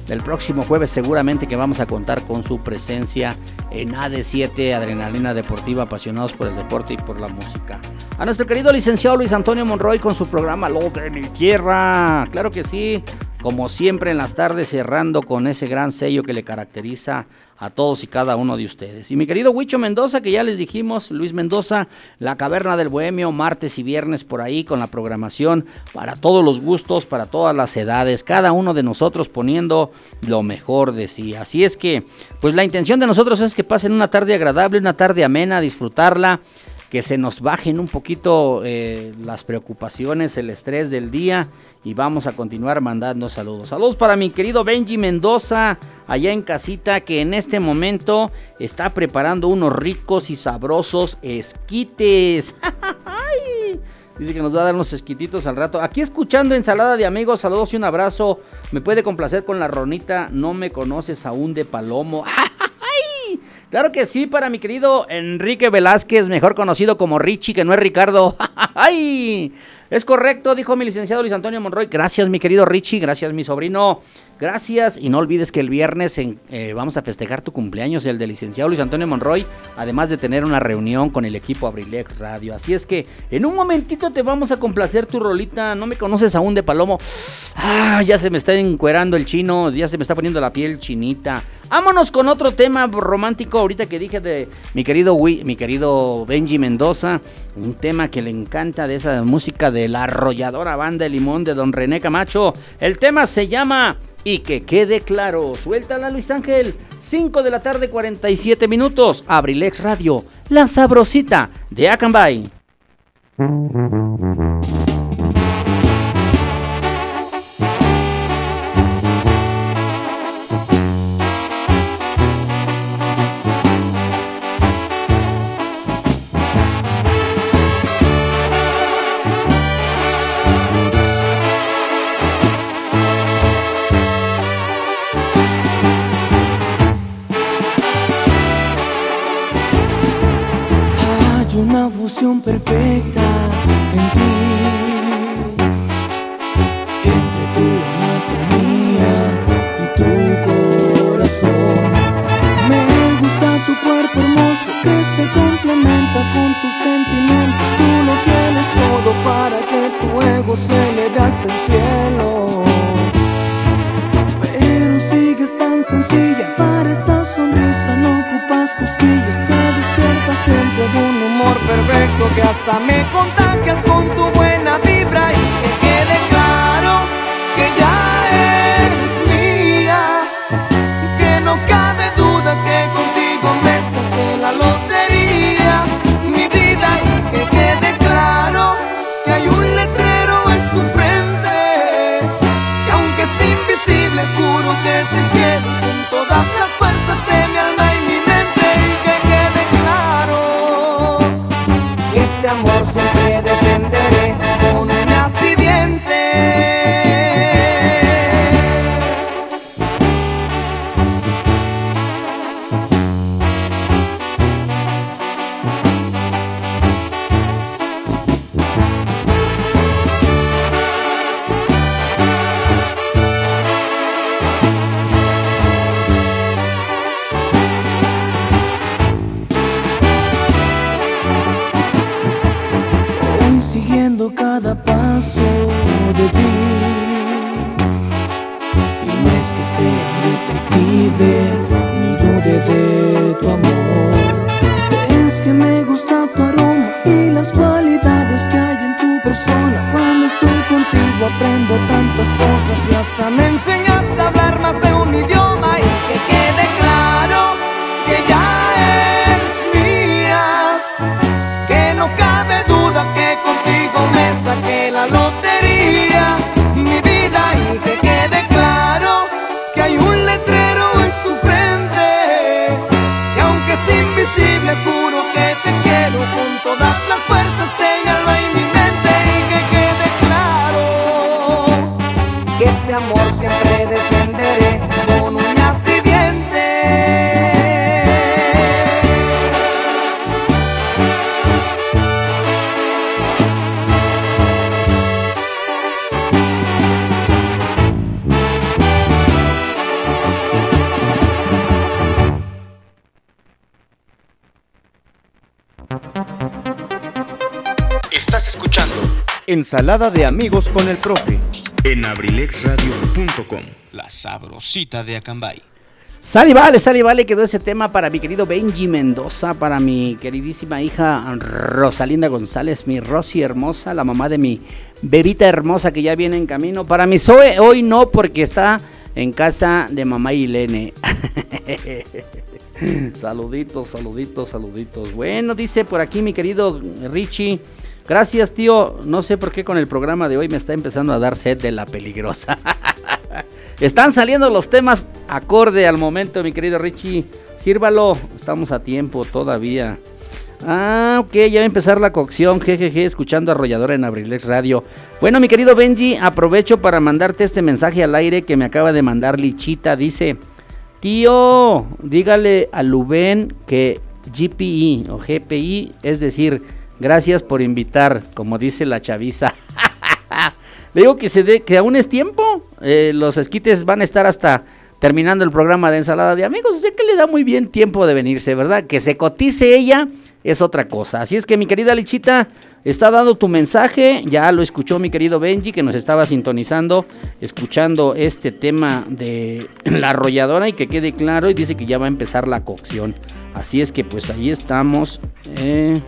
el próximo jueves seguramente que vamos a contar con su presencia en AD7, Adrenalina Deportiva, apasionados por el deporte y por la música. A nuestro querido licenciado Luis Antonio Monroy con su programa Lo de mi tierra, claro que sí, como siempre en las tardes cerrando con ese gran sello que le caracteriza a todos y cada uno de ustedes. Y mi querido Huicho Mendoza, que ya les dijimos, Luis Mendoza, La Caverna del Bohemio, martes y viernes por ahí con la programación para todos los gustos, para todas las edades, cada uno de nosotros poniendo lo mejor de sí. Así es que, pues la intención de nosotros es que pasen una tarde agradable, una tarde amena, disfrutarla que se nos bajen un poquito eh, las preocupaciones, el estrés del día y vamos a continuar mandando saludos. Saludos para mi querido Benji Mendoza, allá en casita, que en este momento está preparando unos ricos y sabrosos esquites. Dice que nos va a dar unos esquititos al rato. Aquí escuchando ensalada de amigos, saludos y un abrazo. Me puede complacer con la ronita, no me conoces aún de Palomo. ¡Ay! Claro que sí, para mi querido Enrique Velázquez, mejor conocido como Richie, que no es Ricardo. ¡Ay! Es correcto, dijo mi licenciado Luis Antonio Monroy. Gracias, mi querido Richie. Gracias, mi sobrino. Gracias. Y no olvides que el viernes eh, vamos a festejar tu cumpleaños, el del licenciado Luis Antonio Monroy, además de tener una reunión con el equipo Abrilex Radio. Así es que en un momentito te vamos a complacer tu rolita. No me conoces aún de Palomo. Ah, ya se me está encuerando el chino, ya se me está poniendo la piel chinita. Vámonos con otro tema romántico ahorita que dije de mi querido Wi- mi querido Benji Mendoza, un tema que le encanta de esa música de la arrolladora banda de limón de Don René Camacho. El tema se llama Y que quede claro. Suéltala Luis Ángel. 5 de la tarde 47 minutos. Abrilex Radio, la sabrosita de Acambay. Ensalada de amigos con el profe. en abrilexradio.com. La sabrosita de Acambay. Sale y vale, sale y vale, quedó ese tema para mi querido Benji Mendoza, para mi queridísima hija Rosalinda González, mi Rosy hermosa, la mamá de mi bebita hermosa que ya viene en camino. Para mi Zoe, hoy no, porque está en casa de mamá Ilene. saluditos, saluditos, saluditos. Bueno, dice por aquí mi querido Richie. Gracias, tío. No sé por qué con el programa de hoy me está empezando a dar sed de la peligrosa. Están saliendo los temas acorde al momento, mi querido Richie. Sírvalo, estamos a tiempo todavía. Ah, ok, ya va a empezar la cocción, jejeje, escuchando Arrolladora en Abrilex Radio. Bueno, mi querido Benji, aprovecho para mandarte este mensaje al aire que me acaba de mandar Lichita. Dice, tío, dígale a Luben que GPI o GPI, es decir, gracias por invitar, como dice la chaviza. Le digo que, se dé, que aún es tiempo. eh, los esquites van a estar hasta terminando el programa de ensalada de amigos. Sé que le da muy bien tiempo de venirse, ¿verdad? Que se cotice ella es otra cosa. Así es que mi querida Lichita, está dando tu mensaje. Ya lo escuchó mi querido Benji, que nos estaba sintonizando, escuchando este tema de la arrolladora y que quede claro. Y dice que ya va a empezar la cocción. Así es que pues ahí estamos. Eh,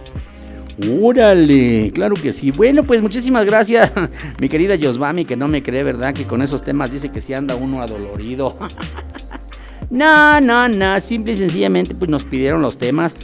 ¡Órale! Claro que sí. Bueno, pues muchísimas gracias, mi querida Yosvami, que no me cree, ¿verdad? Que con esos temas dice que si anda uno adolorido. no, no, no. Simple y sencillamente, pues nos pidieron los temas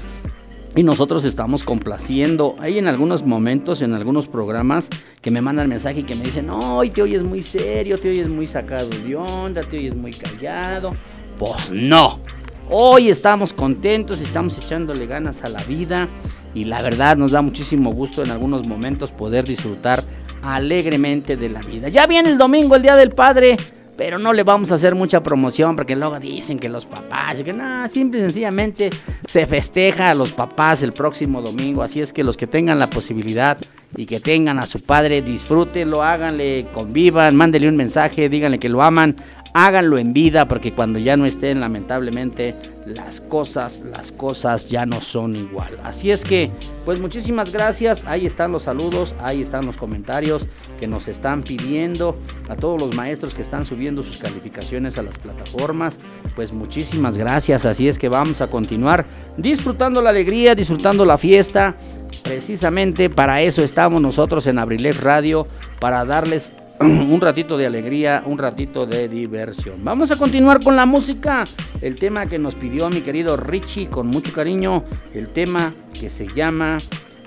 y nosotros estamos complaciendo. Hay en algunos momentos, en algunos programas, que me mandan mensaje y que me dicen, hoy te oyes muy serio, te oyes muy sacado de onda, te oyes muy callado. Pues no. Hoy estamos contentos, estamos echándole ganas a la vida y la verdad nos da muchísimo gusto en algunos momentos poder disfrutar alegremente de la vida. Ya viene el domingo, el Día del Padre, pero no le vamos a hacer mucha promoción porque luego dicen que los papás y que nada, simple y sencillamente se festeja a los papás el próximo domingo, así es que los que tengan la posibilidad y que tengan a su padre, disfrútenlo, háganle, convivan, mándenle un mensaje, díganle que lo aman, háganlo en vida porque cuando ya no estén lamentablemente las cosas, las cosas ya no son igual. Así es que, pues muchísimas gracias, ahí están los saludos, ahí están los comentarios que nos están pidiendo a todos los maestros que están subiendo sus calificaciones a las plataformas, pues muchísimas gracias, así es que vamos a continuar disfrutando la alegría, disfrutando la fiesta. Precisamente para eso estamos nosotros en Abrilex Radio, para darles un ratito de alegría, un ratito de diversión. Vamos a continuar con la música. El tema que nos pidió mi querido Richie con mucho cariño. El tema que se llama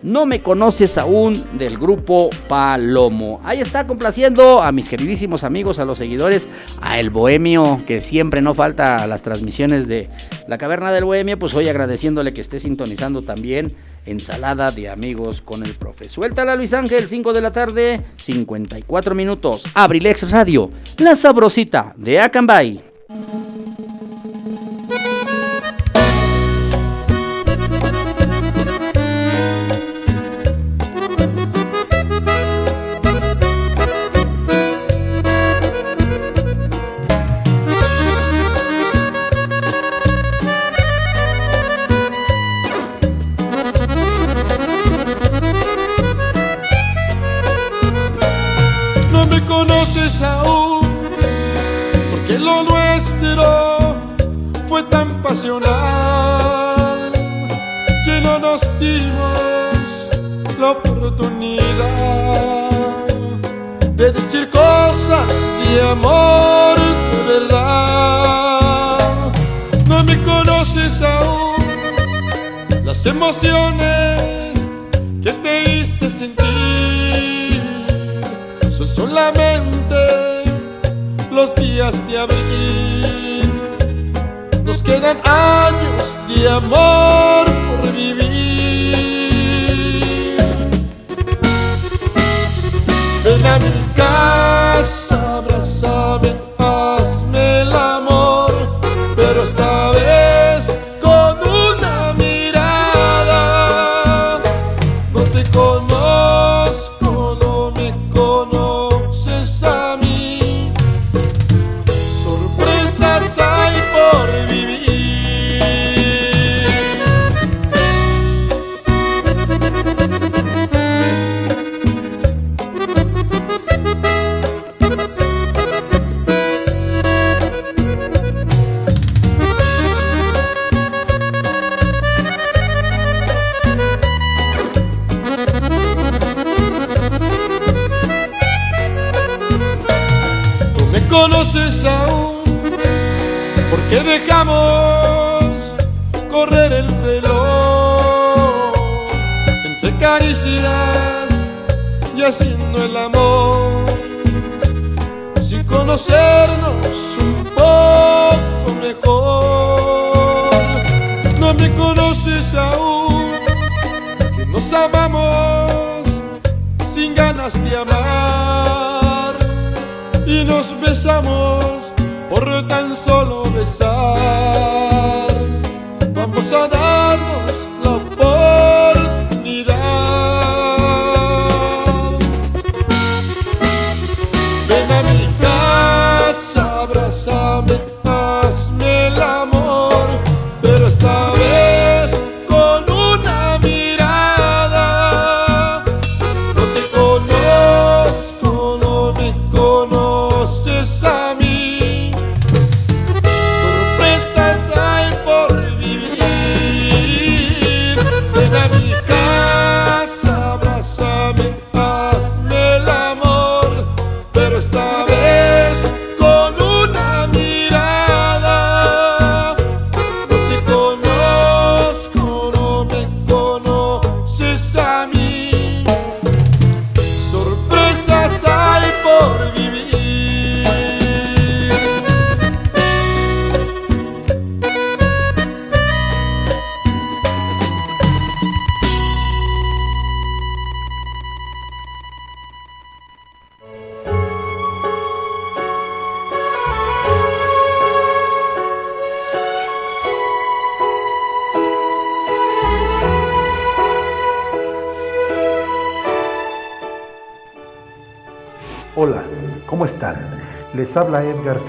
No me conoces aún del grupo Palomo. Ahí está complaciendo a mis queridísimos amigos, a los seguidores, a El Bohemio, que siempre no falta a las transmisiones de La Caverna del Bohemio. Pues hoy agradeciéndole que esté sintonizando también ensalada de amigos con el profe. Suéltala Luis Ángel, 5 de la tarde, 54 minutos. Abrilex Radio, la sabrosita de Acambay. La oportunidad de decir cosas de amor de verdad. No me conoces aún, las emociones que te hice sentir son solamente los días de abril. Quedan años de amor por vivir. Ven a mi casa,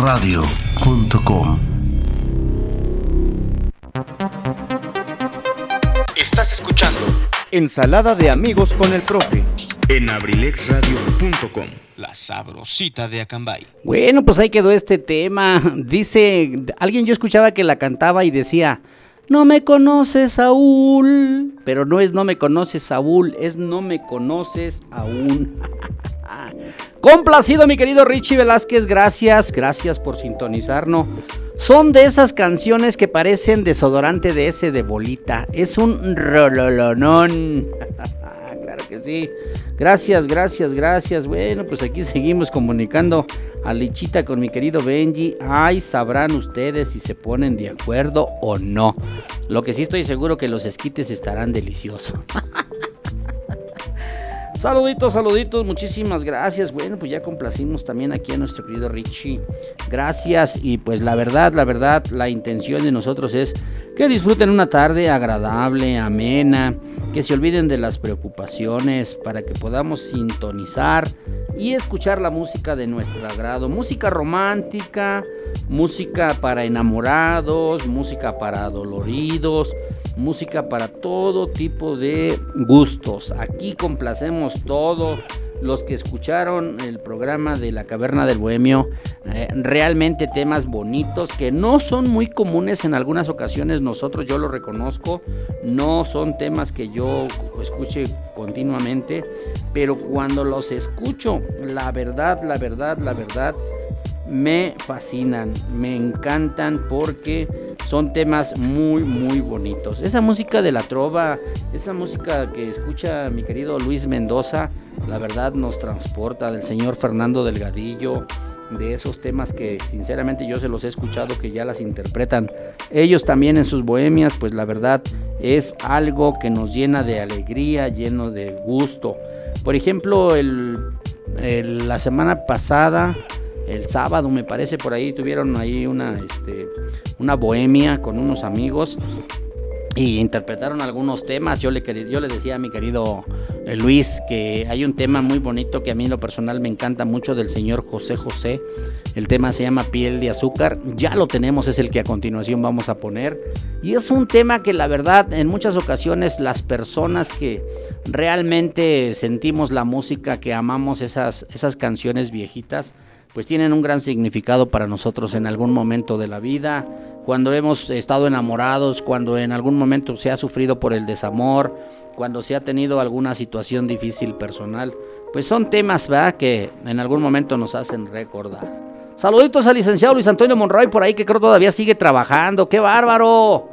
abrilexradio.com Estás escuchando Ensalada de amigos con el profe. en abrilexradio.com. La sabrosita de Acambay. Bueno, pues ahí quedó este tema. Dice, alguien yo escuchaba que la cantaba y decía, no me conoces, Saúl. Pero no es no me conoces, Saúl, es no me conoces aún. Complacido, mi querido Richie Velázquez, gracias, gracias por sintonizarnos. Son de esas canciones que parecen desodorante de ese de bolita. Es un rololonón. claro que sí. Gracias, gracias, gracias. Bueno, pues aquí seguimos comunicando a Lichita con mi querido Benji. Ay, sabrán ustedes si se ponen de acuerdo o no. Lo que sí estoy seguro que los esquites estarán deliciosos. Saluditos, saluditos, muchísimas gracias. Bueno, pues ya complacimos también aquí a nuestro querido Richie. Gracias y pues la verdad, la verdad, la intención de nosotros es que disfruten una tarde agradable, amena, que se olviden de las preocupaciones para que podamos sintonizar y escuchar la música de nuestro agrado. Música romántica, música para enamorados, música para doloridos, música para todo tipo de gustos. Aquí complacemos todos los que escucharon el programa de la Caverna del Bohemio, eh, realmente temas bonitos que no son muy comunes en algunas ocasiones, nosotros yo lo reconozco, no son temas que yo escuche continuamente, pero cuando los escucho, la verdad, la verdad, la verdad, me fascinan, me encantan porque son temas muy, muy bonitos. Esa música de la trova, esa música que escucha mi querido Luis Mendoza, la verdad nos transporta del señor Fernando Delgadillo, de esos temas que sinceramente yo se los he escuchado que ya las interpretan ellos también en sus bohemias, pues la verdad es algo que nos llena de alegría, lleno de gusto. Por ejemplo, el, la semana pasada el sábado me parece por ahí tuvieron ahí una este una bohemia con unos amigos y interpretaron algunos temas. Yo le, yo le decía a mi querido eh, Luis que hay un tema muy bonito que a mí en lo personal me encanta mucho del señor José José. El tema se llama Piel de Azúcar. Ya lo tenemos, es el que a continuación vamos a poner. Y es un tema que la verdad en muchas ocasiones las personas que realmente sentimos la música, que amamos esas, esas canciones viejitas, pues tienen un gran significado para nosotros en algún momento de la vida, cuando hemos estado enamorados, cuando en algún momento se ha sufrido por el desamor, cuando se ha tenido alguna situación difícil personal, pues son temas ¿verdad? que en algún momento nos hacen recordar. Saluditos al licenciado Luis Antonio Monroy por ahí que creo todavía sigue trabajando, qué bárbaro.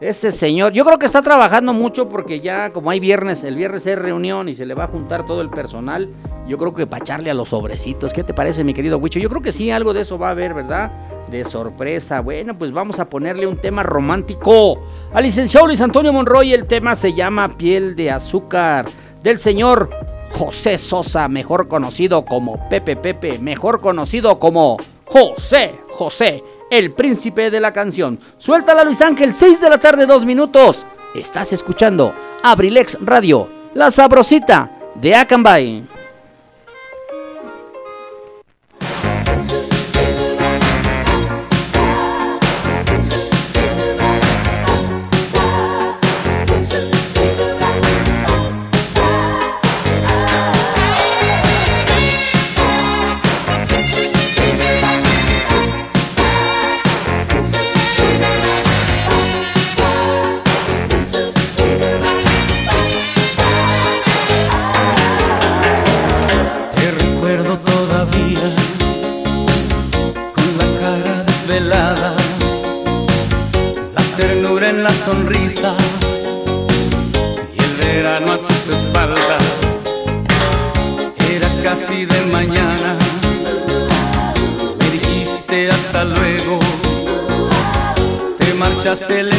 Ese señor, yo creo que está trabajando mucho porque ya como hay viernes, el viernes es reunión y se le va a juntar todo el personal, yo creo que para echarle a los sobrecitos, ¿qué te parece mi querido Huicho? Yo creo que sí, algo de eso va a haber, ¿verdad? De sorpresa. Bueno, pues vamos a ponerle un tema romántico al licenciado Luis Antonio Monroy, el tema se llama Piel de Azúcar, del señor José Sosa, mejor conocido como Pepe Pepe, mejor conocido como José José, el príncipe de la canción. Suéltala Luis Ángel, 6 de la tarde, 2 minutos. Estás escuchando Abrilex Radio, la sabrosita de Acambay. Te marchaste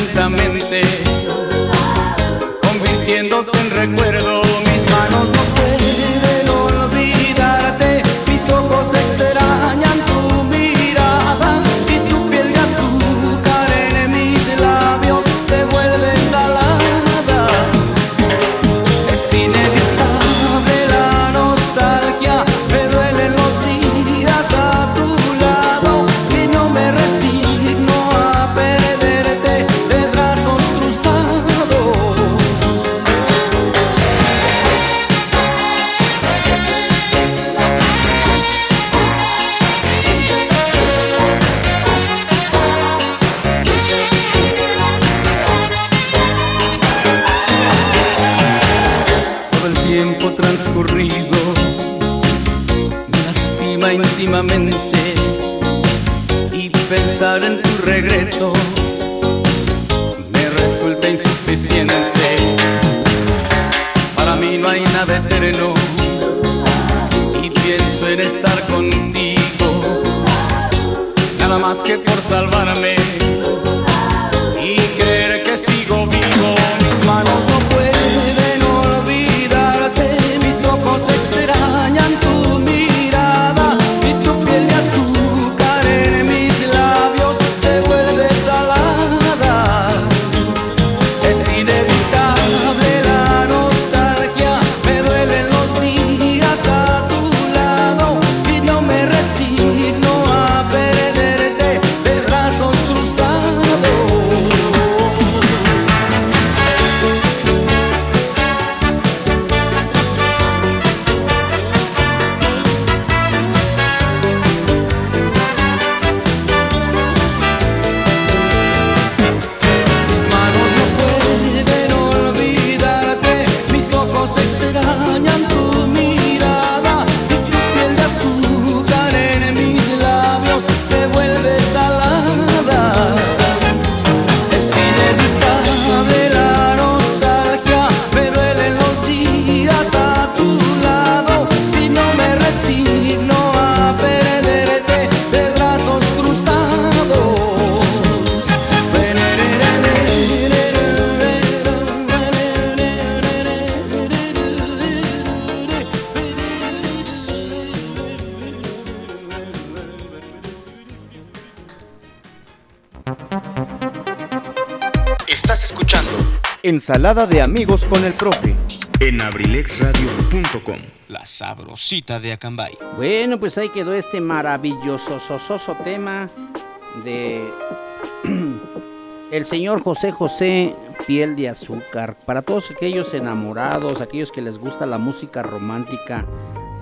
Ensalada de amigos con el profe. en abrilexradio.com. La sabrosita de Acambay. Bueno, pues ahí quedó este maravilloso sososo tema de el señor José José Piel de Azúcar. Para todos aquellos enamorados, aquellos que les gusta la música romántica,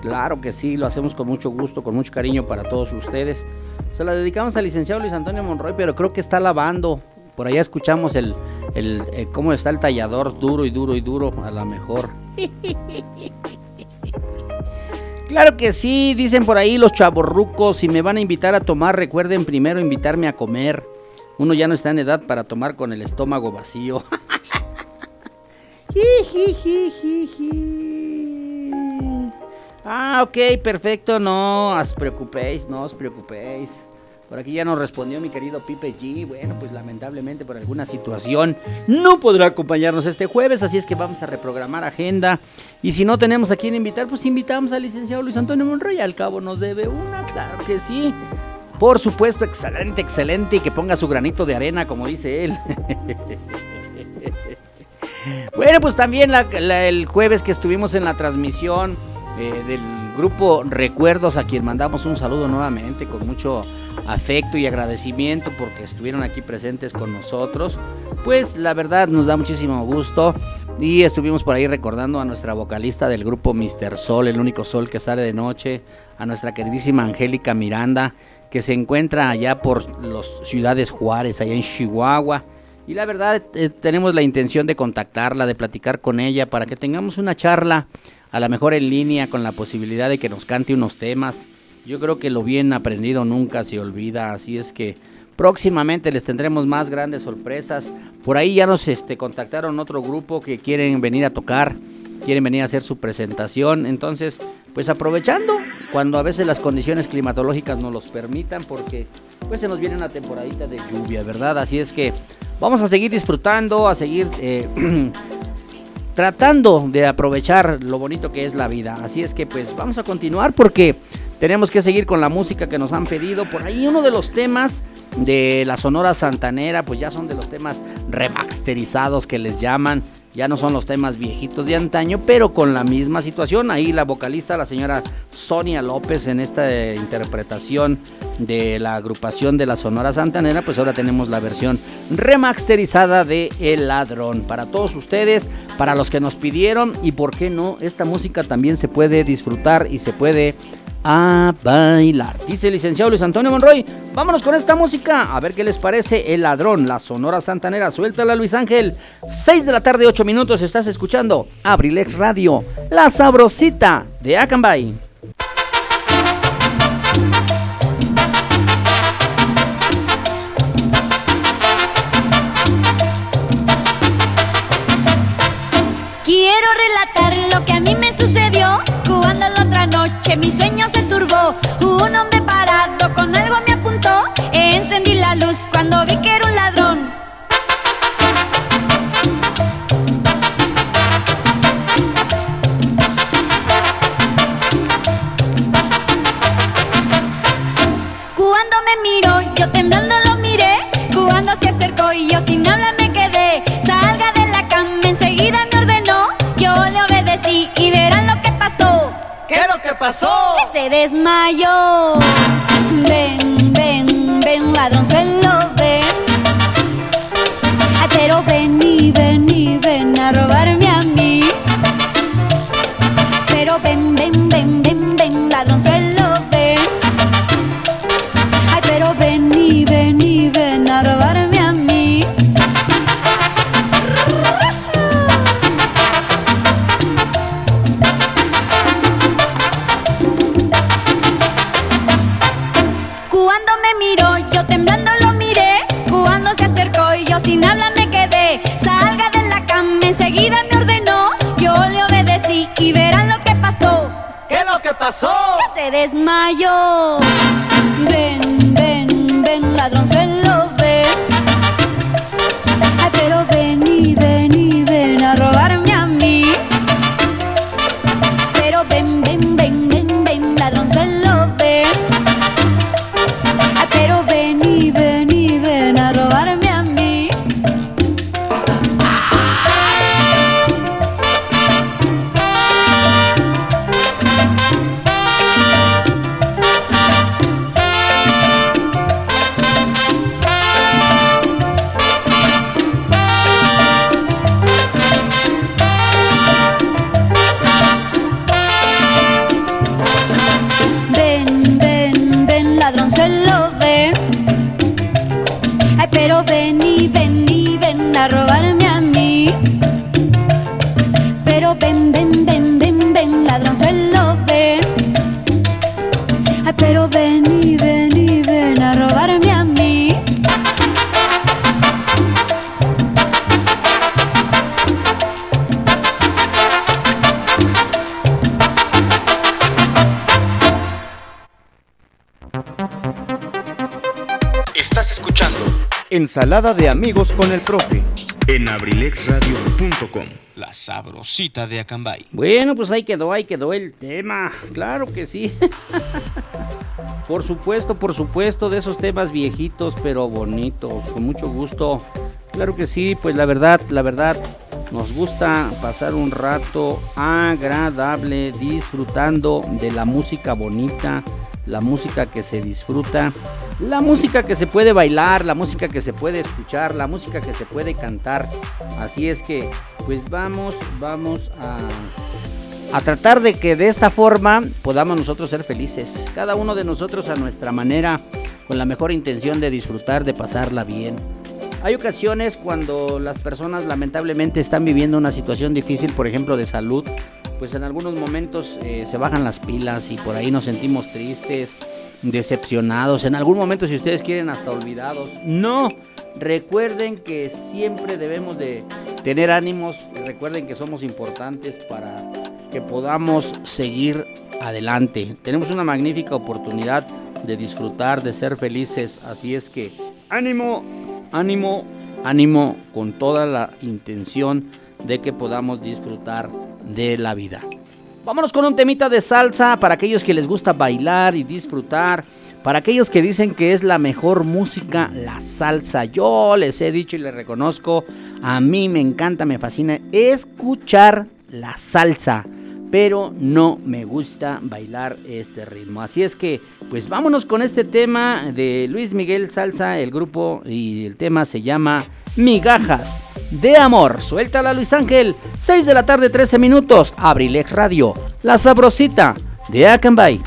claro que sí, lo hacemos con mucho gusto, con mucho cariño para todos ustedes. Se la dedicamos al licenciado Luis Antonio Monroy, pero creo que está lavando. Por allá escuchamos el, el, eh, cómo está el tallador duro y duro y duro, a lo mejor. Claro que sí, dicen por ahí los chavorrucos, si me van a invitar a tomar, recuerden primero invitarme a comer. Uno ya no está en edad para tomar con el estómago vacío. ah, ok, perfecto, no os preocupéis, no os preocupéis. Por aquí ya nos respondió mi querido Pipe G. Bueno, pues lamentablemente por alguna situación no podrá acompañarnos este jueves, así es que vamos a reprogramar agenda. Y si no tenemos a quien invitar, pues invitamos al licenciado Luis Antonio Monroy. Al cabo nos debe una, claro que sí. Por supuesto, excelente, excelente. Y que ponga su granito de arena, como dice él. bueno, pues también el jueves que estuvimos en la transmisión eh, del grupo Recuerdos, a quien mandamos un saludo nuevamente con mucho afecto y agradecimiento porque estuvieron aquí presentes con nosotros. Pues la verdad nos da muchísimo gusto. Y estuvimos por ahí recordando a nuestra vocalista del grupo Mr. Sol, el único sol que sale de noche, a nuestra queridísima Angélica Miranda, que se encuentra allá por las ciudades Juárez, allá en Chihuahua. Y la verdad eh, tenemos la intención de contactarla, de platicar con ella para que tengamos una charla, a lo mejor en línea, con la posibilidad de que nos cante unos temas Yo creo que lo bien aprendido nunca se olvida, así es que próximamente les tendremos más grandes sorpresas. Por ahí ya nos este, contactaron otro grupo que quieren venir a tocar, quieren venir a hacer su presentación. Entonces, pues aprovechando cuando a veces las condiciones climatológicas no los permitan, porque pues se nos viene una temporadita de lluvia, ¿verdad? Así es que vamos a seguir disfrutando, a seguir eh, tratando de aprovechar lo bonito que es la vida. Así es que pues vamos a continuar porque tenemos que seguir con la música que nos han pedido. Por ahí uno de los temas de la Sonora Santanera, pues ya son de los temas remasterizados que les llaman. Ya no son los temas viejitos de antaño, pero con la misma situación. Ahí la vocalista, la señora Sonia López, en esta interpretación de la agrupación de la Sonora Santanera, pues ahora tenemos la versión remasterizada de El Ladrón. Para todos ustedes, para los que nos pidieron, y por qué no, esta música también se puede disfrutar y se puede a bailar. Dice el licenciado Luis Antonio Monroy, vámonos con esta música, a ver qué les parece El Ladrón, la Sonora Santanera, suéltala Luis Ángel. 6 de la tarde, 8 minutos, estás escuchando Abrilex Radio, la sabrosita de Acambay. Yo temblando lo miré. Cuando se acercó y yo sin hablar me quedé. Salga de la cama, enseguida me ordenó. Yo le obedecí y verán lo que pasó. ¿Qué es lo que pasó? Que se desmayó. Ven, ven, ven, ladronzuelo, ven. Ay, pero ven y ven Ensalada de amigos con el profe. en abrilexradio.com. La sabrosita de Acambay. Bueno, pues ahí quedó, ahí quedó el tema. Claro que sí. por supuesto, por supuesto, de esos temas viejitos pero bonitos, con mucho gusto. Claro que sí, pues la verdad, la verdad, nos gusta pasar un rato agradable disfrutando de la música bonita, la música que se disfruta, la música que se puede bailar, la música que se puede escuchar, la música que se puede cantar. Así es que, pues vamos, vamos a, a tratar de que de esta forma podamos nosotros ser felices. Cada uno de nosotros a nuestra manera, con la mejor intención de disfrutar, de pasarla bien. Hay ocasiones cuando las personas lamentablemente están viviendo una situación difícil, por ejemplo, de salud, pues en algunos momentos eh, se bajan las pilas y por ahí nos sentimos tristes, decepcionados, en algún momento si ustedes quieren hasta olvidados. No, recuerden que siempre debemos de tener ánimos, recuerden que somos importantes para que podamos seguir adelante. Tenemos una magnífica oportunidad de disfrutar, de ser felices, así es que ánimo, ánimo, ánimo con toda la intención de que podamos disfrutar de la vida. Vámonos con un temita de salsa para aquellos que les gusta bailar y disfrutar. Para aquellos que dicen que es la mejor música, la salsa. Yo les he dicho y les reconozco, a mí me encanta, me fascina escuchar la salsa. Pero no me gusta bailar este ritmo. Así es que, pues vámonos con este tema de Luis Miguel Salsa, el grupo y el tema se llama Migajas de Amor. Suéltala Luis Ángel, 6 de la tarde 13 minutos, Abrilex Radio, la sabrosita de Akanbay.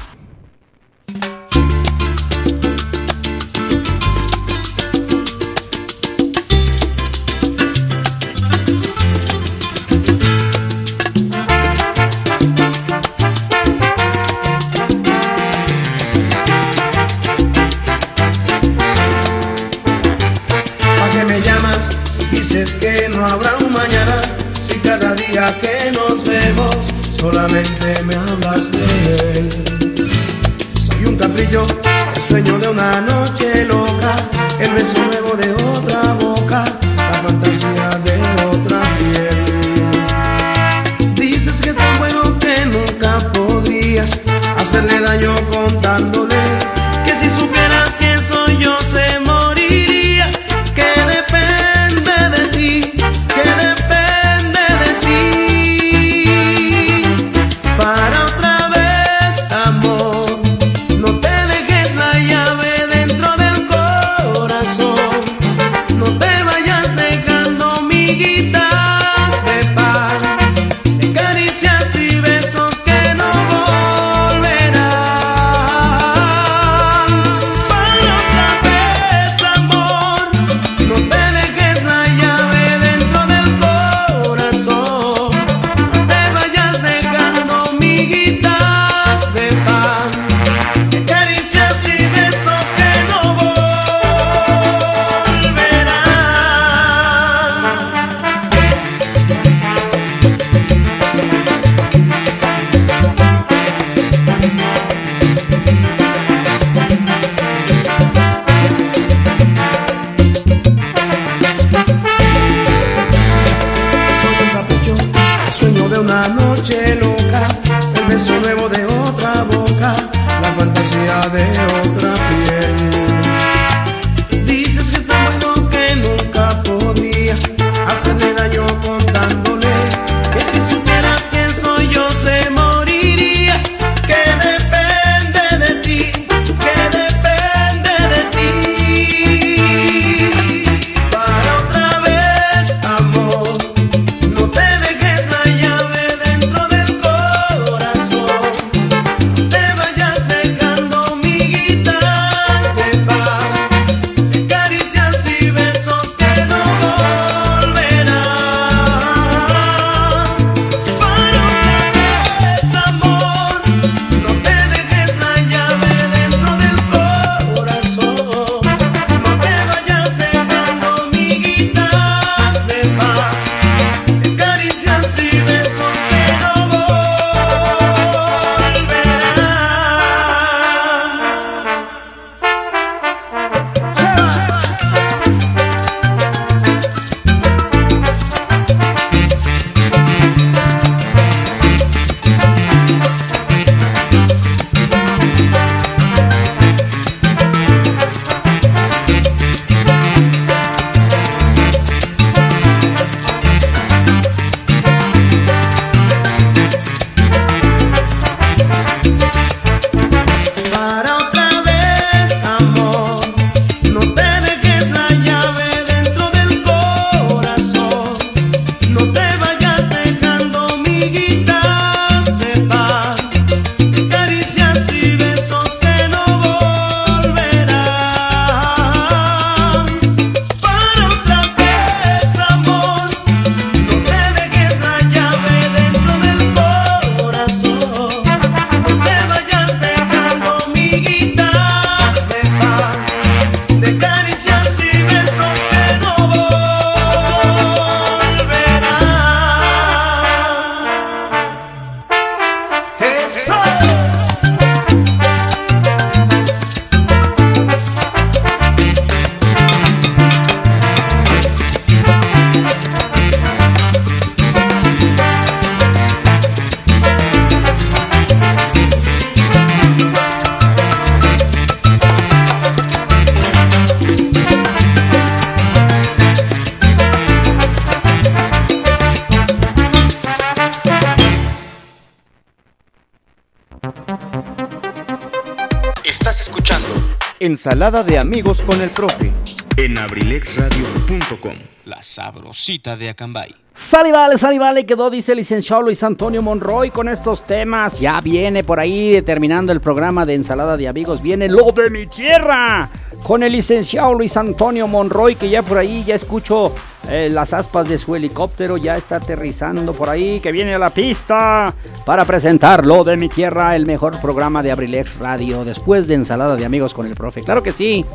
Ensalada de amigos con el profe. En abrilexradio.com. La sabrosita de Acambay. Sal y vale, sal y vale, quedó, dice el licenciado Luis Antonio Monroy con estos temas. Ya viene por ahí, terminando el programa de Ensalada de Amigos, viene lo de mi tierra. Con el licenciado Luis Antonio Monroy, que ya por ahí ya escucho eh, las aspas de su helicóptero, ya está aterrizando por ahí, que viene a la pista para presentar lo de mi tierra, el mejor programa de Abrilex Radio, después de Ensalada de Amigos con el profe. Claro que sí.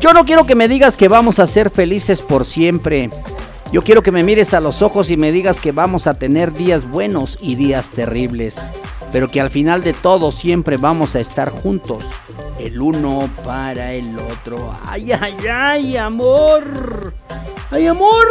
Yo no quiero que me digas que vamos a ser felices por siempre. Yo quiero que me mires a los ojos y me digas que vamos a tener días buenos y días terribles, pero que al final de todo siempre vamos a estar juntos, el uno para el otro. Ay, ay, ay, amor. Ay, amor.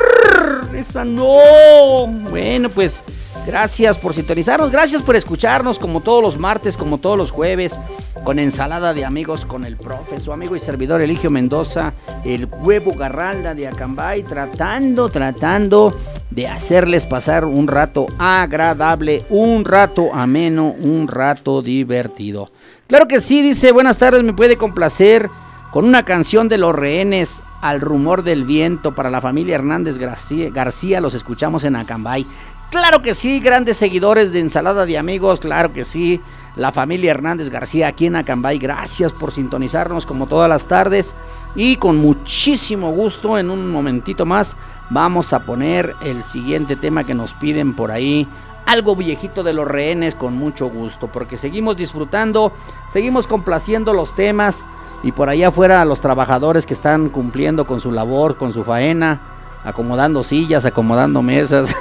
Esa no. Bueno, pues gracias por sintonizarnos, gracias por escucharnos como todos los martes, como todos los jueves con ensalada de amigos con el profe, su amigo y servidor Eligio Mendoza, el huevo Garralda de Acambay, tratando, tratando de hacerles pasar un rato agradable, un rato ameno, un rato divertido. Claro que sí, dice, buenas tardes, me puede complacer con una canción de los rehenes al rumor del viento para la familia Hernández García, los escuchamos en Acambay. Claro que sí, grandes seguidores de Ensalada de Amigos, claro que sí la familia Hernández García aquí en Acambay. Gracias por sintonizarnos como todas las tardes. Y con muchísimo gusto, en un momentito más, vamos a poner el siguiente tema que nos piden por ahí. Algo viejito de los rehenes con mucho gusto, porque seguimos disfrutando, seguimos complaciendo los temas y por allá afuera los trabajadores que están cumpliendo con su labor, con su faena, acomodando sillas, acomodando mesas.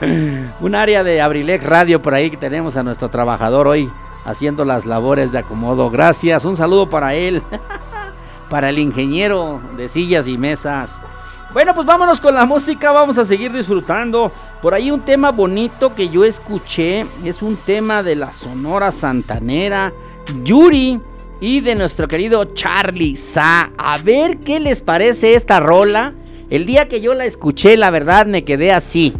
Un área de Abrilex Radio por ahí que tenemos a nuestro trabajador hoy haciendo las labores de acomodo. Gracias, un saludo para él, para el ingeniero de sillas y mesas. Bueno, pues vámonos con la música, vamos a seguir disfrutando. Por ahí un tema bonito que yo escuché, es un tema de la Sonora Santanera, Yuri y de nuestro querido Charlie Sa. A ver qué les parece esta rola. El día que yo la escuché, la verdad me quedé así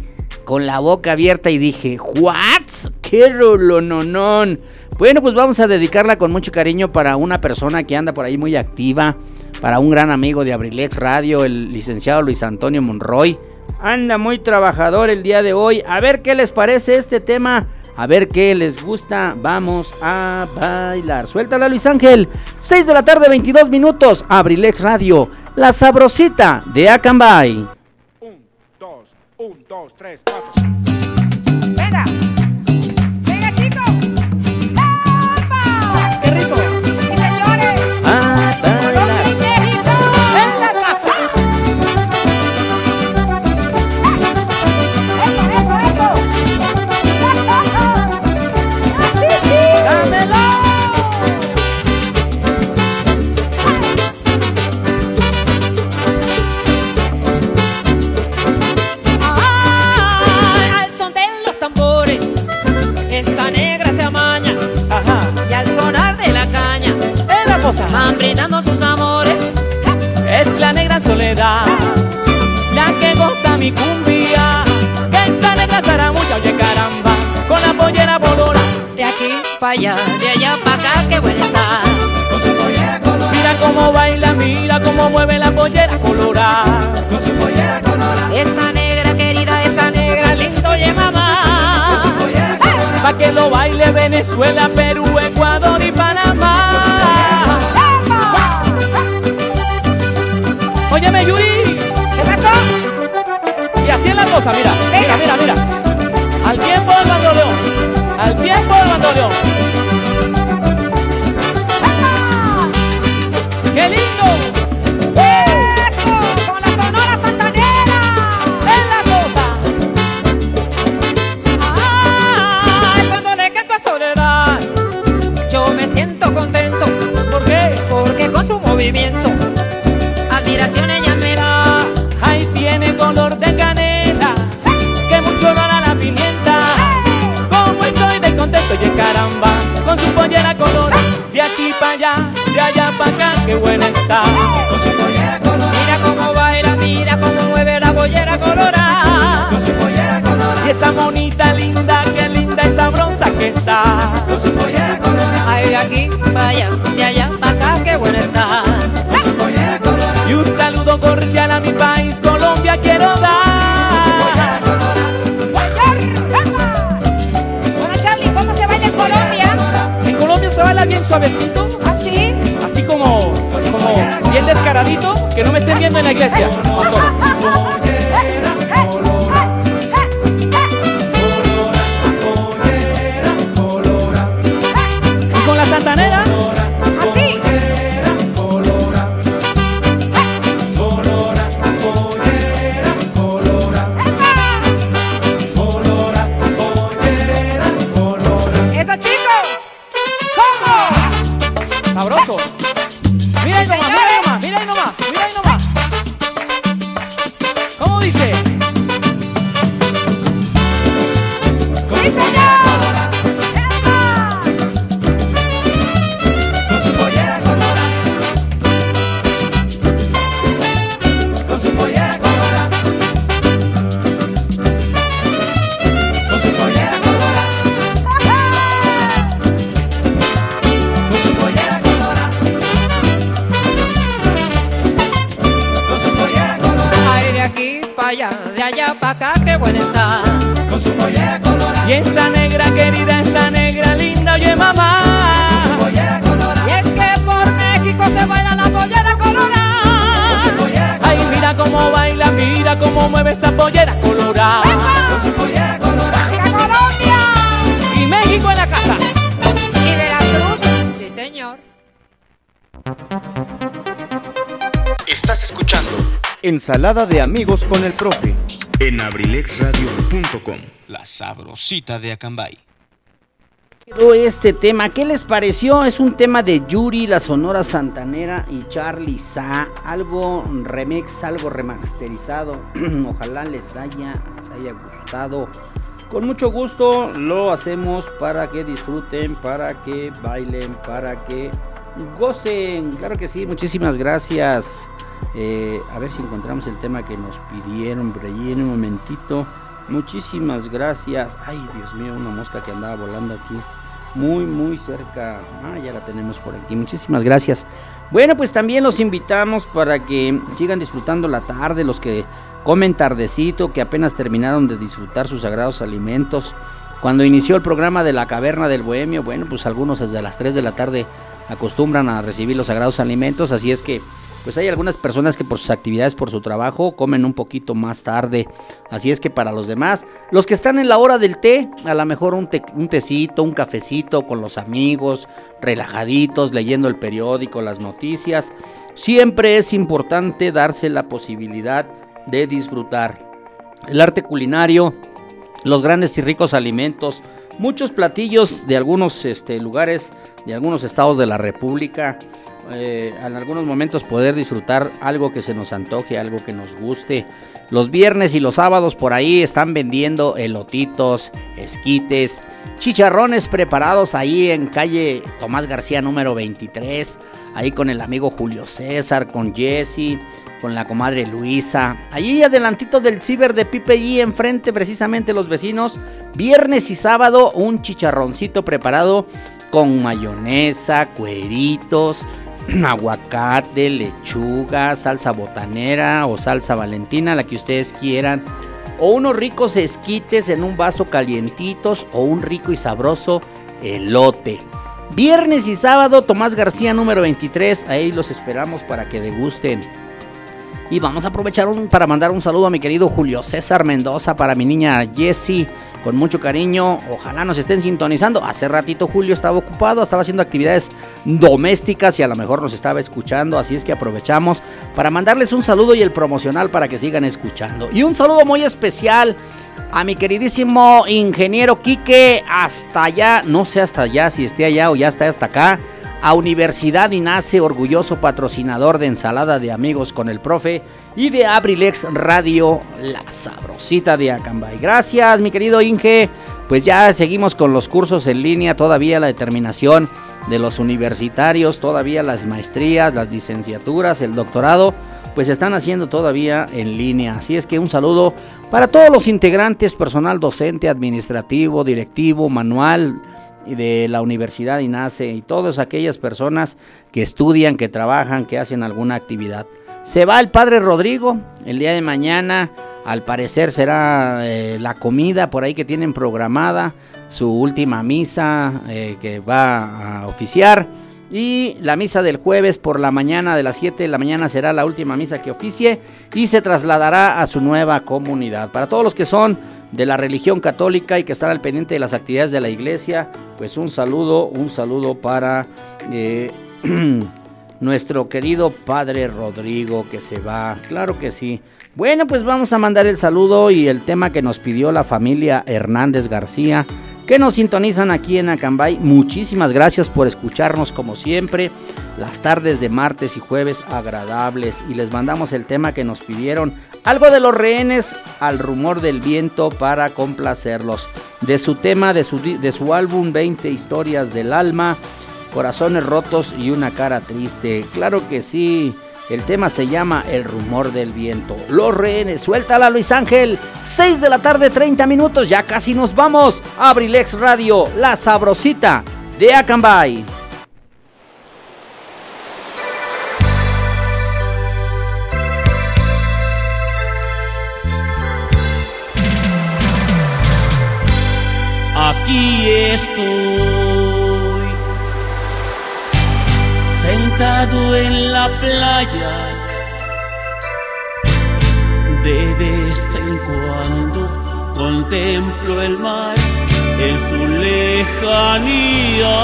con la boca abierta y dije, ¿what? ¡Qué rolononón! Bueno, pues vamos a dedicarla con mucho cariño para una persona que anda por ahí muy activa, para un gran amigo de Abrilex Radio, el licenciado Luis Antonio Monroy. Anda muy trabajador el día de hoy. A ver qué les parece este tema. A ver qué les gusta. Vamos a bailar. Suéltala, Luis Ángel. 6 de la tarde, 22 minutos. Abrilex Radio. La sabrosita de Acambay. Un, dos, tres, cuatro. Venga. Venga, chicos. ¡Epa! ¡Qué rico! Mi cumbia. Que esa negra zaramulla, oye caramba, con la pollera bolora. De aquí para allá, de allá para acá, qué buena está. Con su pollera colorada, Mira cómo baila, mira cómo mueve la pollera colorada. con su pollera colorada, Esa negra querida, esa negra lindo, oye mamá. con su pollera colorada, Pa' que lo baile Venezuela, Perú, Ecuador y Panamá. Óyeme, Yuri. Cosa, mira. Mira, mira, mira. Al tiempo del bandoleón. Al tiempo del bandoleón. ¡Qué lindo! ¡Eso! ¡Con la Sonora Santanera! ¡Es la cosa! Ay, cuando le canto a soledad, yo me siento contento. ¿Por qué? Porque con su movimiento, admiración ella me da. Ahí tiene color pollera de aquí para allá, de allá para acá, qué buena está. Con su pollera colora, mira cómo baila, mira cómo mueve la pollera colora. Con su pollera y esa monita linda, qué linda y sabrosa que está. Con su pollera ay de aquí para allá, de allá para acá, qué buena está. Con su pollera y un saludo cordial a mi país Colombia quiero dar. suavecito. Ah, ¿Así? Así como, como bien descaradito, que no me estén viendo en la iglesia. mueve esa pollera colorada. Con su pollera colorada. ¡La Colombia! Y México en la casa. Y Veracruz, sí señor. Estás escuchando Ensalada de amigos con el profe. en abrilexradio.com. La sabrosita de Acambay. Quedó este tema, ¿qué les pareció? Es un tema de Yuri, la Sonora Santanera y Charlie Sa, algo remix, algo remasterizado. Ojalá les haya, haya gustado. Con mucho gusto lo hacemos para que disfruten, para que bailen, para que gocen. Claro que sí, muchísimas gracias. Eh, a ver si encontramos el tema que nos pidieron en un momentito. Muchísimas gracias. Ay, Dios mío, una mosca que andaba volando aquí. Muy, muy cerca. Ah, ya la tenemos por aquí. Muchísimas gracias. Bueno, pues también los invitamos para que sigan disfrutando la tarde, los que comen tardecito, que apenas terminaron de disfrutar sus sagrados alimentos. Cuando inició el programa de la Caverna del Bohemio, bueno, pues algunos desde las 3 de la tarde acostumbran a recibir los sagrados alimentos, así es que pues hay algunas personas que por sus actividades, por su trabajo, comen un poquito más tarde. Así es que para los demás, los que están en la hora del té, a lo mejor un, te- un tecito, un cafecito con los amigos, relajaditos, leyendo el periódico, las noticias, siempre es importante darse la posibilidad de disfrutar. El arte culinario, los grandes y ricos alimentos, muchos platillos de algunos este, lugares, de algunos estados de la República. Eh, en algunos momentos poder disfrutar algo que se nos antoje, algo que nos guste. Los viernes y los sábados por ahí están vendiendo elotitos, esquites, chicharrones preparados ahí en calle Tomás García número 23, ahí con el amigo Julio César, con Jesse, con la comadre Luisa. Allí adelantito del ciber de Pipe y enfrente precisamente los vecinos. Viernes y sábado un chicharroncito preparado con mayonesa, cueritos, aguacate, lechuga, salsa botanera o salsa valentina, la que ustedes quieran. O unos ricos esquites en un vaso calientitos o un rico y sabroso elote. Viernes y sábado, Tomás García número 23, ahí los esperamos para que degusten. Y vamos a aprovechar un- para mandar un saludo a mi querido Julio César Mendoza, para mi niña Jessie, con mucho cariño. Ojalá nos estén sintonizando. Hace ratito Julio estaba ocupado, estaba haciendo actividades domésticas y a lo mejor nos estaba escuchando. Así es que aprovechamos para mandarles un saludo y el promocional para que sigan escuchando. Y un saludo muy especial a mi queridísimo ingeniero Quique, hasta allá, no sé hasta allá, si esté allá o ya está hasta acá. A Universidad INACE, orgulloso patrocinador de ensalada de amigos con el profe y de Abrilex Radio, la sabrosita de Acambay. Gracias, mi querido Inge. Pues ya seguimos con los cursos en línea, todavía la determinación de los universitarios, todavía las maestrías, las licenciaturas, el doctorado, pues se están haciendo todavía en línea. Así es que un saludo para todos los integrantes, personal docente, administrativo, directivo, manual, de la Universidad INACE y todas aquellas personas que estudian, que trabajan, que hacen alguna actividad. Se va el padre Rodrigo el día de mañana. Al parecer será eh, la comida por ahí que tienen programada, su última misa eh, que va a oficiar. Y la misa del jueves por la mañana de las 7 de la mañana será la última misa que oficie y se trasladará a su nueva comunidad. Para todos los que son de la religión católica y que están al pendiente de las actividades de la iglesia, pues un saludo, un saludo para eh, nuestro querido Padre Rodrigo que se va. Claro que sí. Bueno, pues vamos a mandar el saludo y el tema que nos pidió la familia Hernández García que nos sintonizan aquí en Acambay. Muchísimas gracias por escucharnos como siempre. Las tardes de martes y jueves agradables. Y les mandamos el tema que nos pidieron. Algo de los rehenes al rumor del viento para complacerlos. De su tema, de su, de su álbum 20 historias del alma. Corazones rotos y una cara triste. Claro que sí. El tema se llama El rumor del viento. Los rehenes, suéltala Luis Ángel. 6 de la tarde, 30 minutos, ya casi nos vamos. Abrilex Radio, la sabrosita de Acambay. Aquí estoy, en la playa, de vez en cuando contemplo el mar en su lejanía.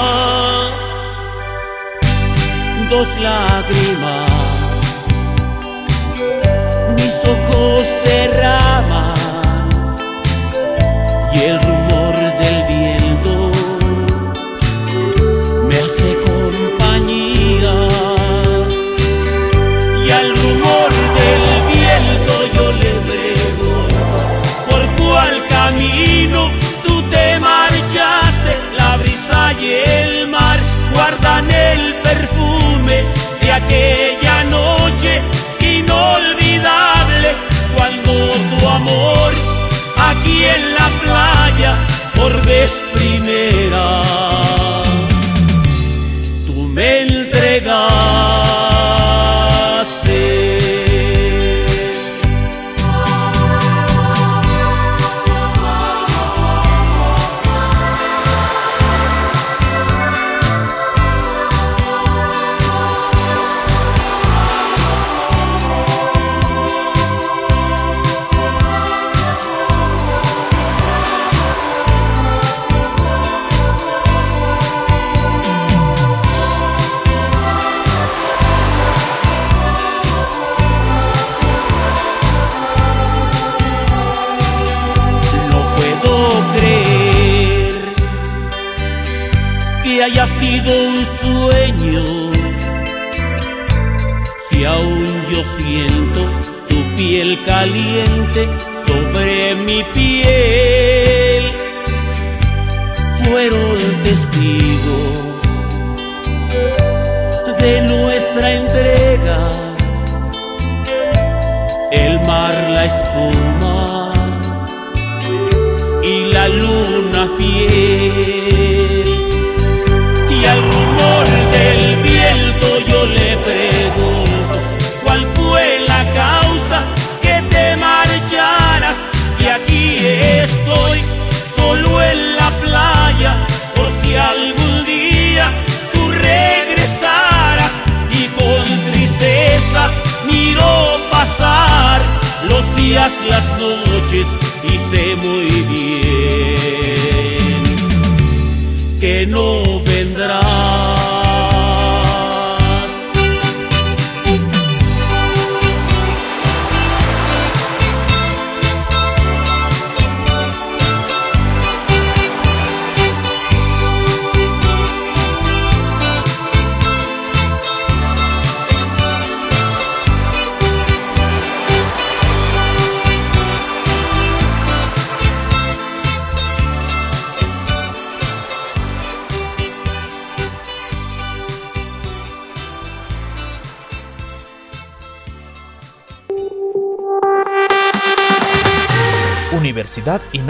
Dos lágrimas, mis ojos derraman y el el perfume de aquella noche inolvidable cuando tu amor aquí en la playa por vez primera. Tú me entregaste. Haya sido un sueño. Si aún yo siento tu piel caliente sobre mi piel, fueron testigos de nuestra entrega. El mar, la espuma y la luna fiel.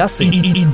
Universidad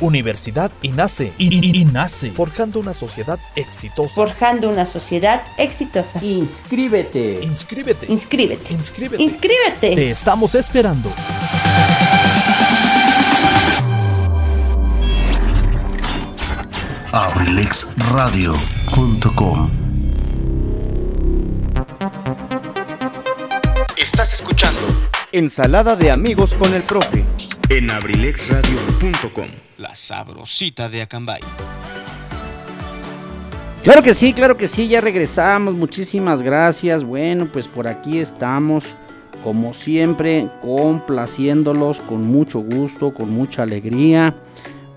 Universidad INACE. I- I- INACE. Forjando una sociedad exitosa. Forjando una sociedad exitosa. Inscríbete. Inscríbete. Inscríbete. Inscríbete. Inscríbete. Te estamos esperando. abrilexradio.com Estás escuchando Ensalada de amigos con el profe. en abrilexradio.com. La sabrosita de Acambay. Claro que sí, claro que sí, ya regresamos. Muchísimas gracias. Bueno, pues por aquí estamos, como siempre, complaciéndolos con mucho gusto, con mucha alegría,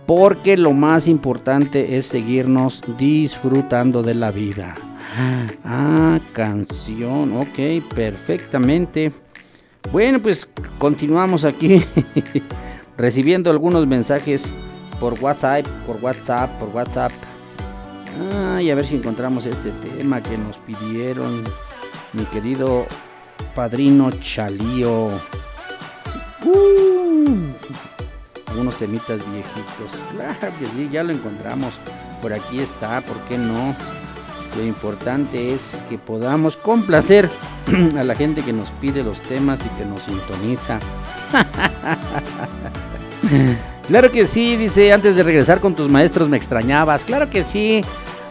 porque lo más importante es seguirnos disfrutando de la vida. Ah, canción, ok, perfectamente. Bueno, pues continuamos aquí recibiendo algunos mensajes por WhatsApp, por WhatsApp, por WhatsApp. Ay, a ver si encontramos este tema que nos pidieron mi querido padrino Chalío. Uh, algunos temitas viejitos. Claro que sí, ya lo encontramos. Por aquí está, ¿por qué no? Lo importante es que podamos complacer a la gente que nos pide los temas y que nos sintoniza. Claro que sí, dice, antes de regresar con tus maestros me extrañabas. Claro que sí.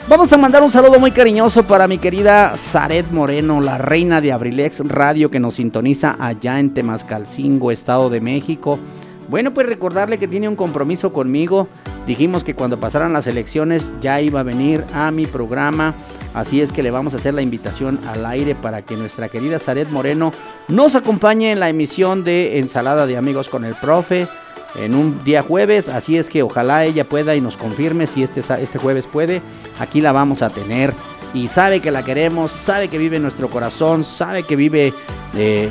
Vamos a mandar un saludo muy cariñoso para mi querida Zaret Moreno, la reina de Abrilex Radio que nos sintoniza allá en Temascalcingo, Estado de México. Bueno, pues recordarle que tiene un compromiso conmigo. Dijimos que cuando pasaran las elecciones ya iba a venir a mi programa. Así es que le vamos a hacer la invitación al aire para que nuestra querida Zaret Moreno nos acompañe en la emisión de Ensalada de Amigos con el Profe en un día jueves, así es que ojalá ella pueda y nos confirme si este, este jueves puede, aquí la vamos a tener y sabe que la queremos, sabe que vive en nuestro corazón, sabe que vive eh,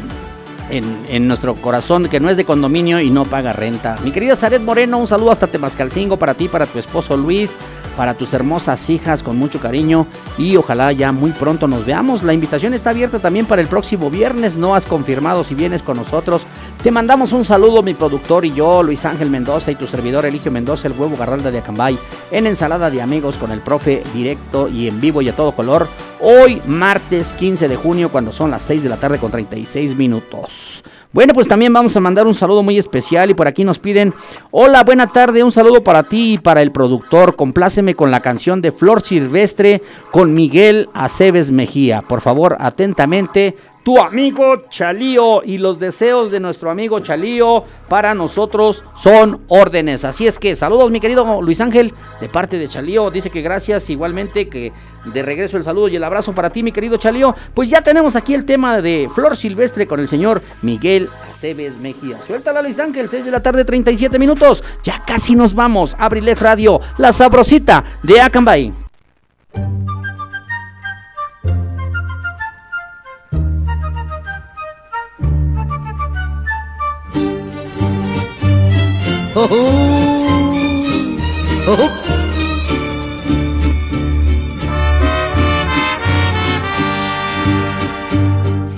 en, nuestro corazón, que no es de condominio y no paga renta. Mi querida Zaret Moreno, un saludo hasta Temascalcingo para ti, para tu esposo Luis, para tus hermosas hijas con mucho cariño y ojalá ya muy pronto nos veamos. La invitación está abierta también para el próximo viernes, no has confirmado si vienes con nosotros. Te mandamos un saludo, mi productor y yo, Luis Ángel Mendoza y tu servidor Eligio Mendoza, el huevo Garralda de Acambay, en ensalada de amigos con el profe directo y en vivo y a todo color. Hoy, martes 15 de junio, cuando son las 6 de la tarde con 36 minutos. Bueno, pues también vamos a mandar un saludo muy especial y por aquí nos piden, hola, buena tarde, un saludo para ti y para el productor, compláceme con la canción de Flor Silvestre con Miguel Aceves Mejía. Por favor, atentamente, tu amigo Chalío y los deseos de nuestro amigo Chalío para nosotros son órdenes. Así es que saludos mi querido Luis Ángel de parte de Chalío. Dice que gracias igualmente que de regreso el saludo y el abrazo para ti mi querido Chalío. Pues ya tenemos aquí el tema de Flor Silvestre con el señor Miguel Aceves Mejía. Suéltala Luis Ángel, 6 de la tarde 37 minutos. Ya casi nos vamos. Abrilej Radio, la sabrosita de Acambay. Oh, oh.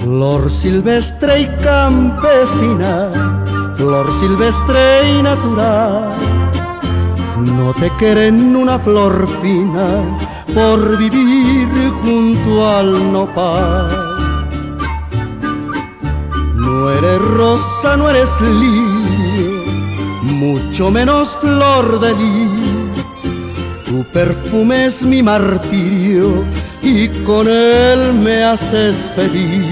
Flor silvestre y campesina, flor silvestre y natural, no te quieren una flor fina por vivir junto al nopal. No eres rosa, no eres lirio, mucho menos flor de lis. Tu perfume es mi martirio y con él me haces feliz.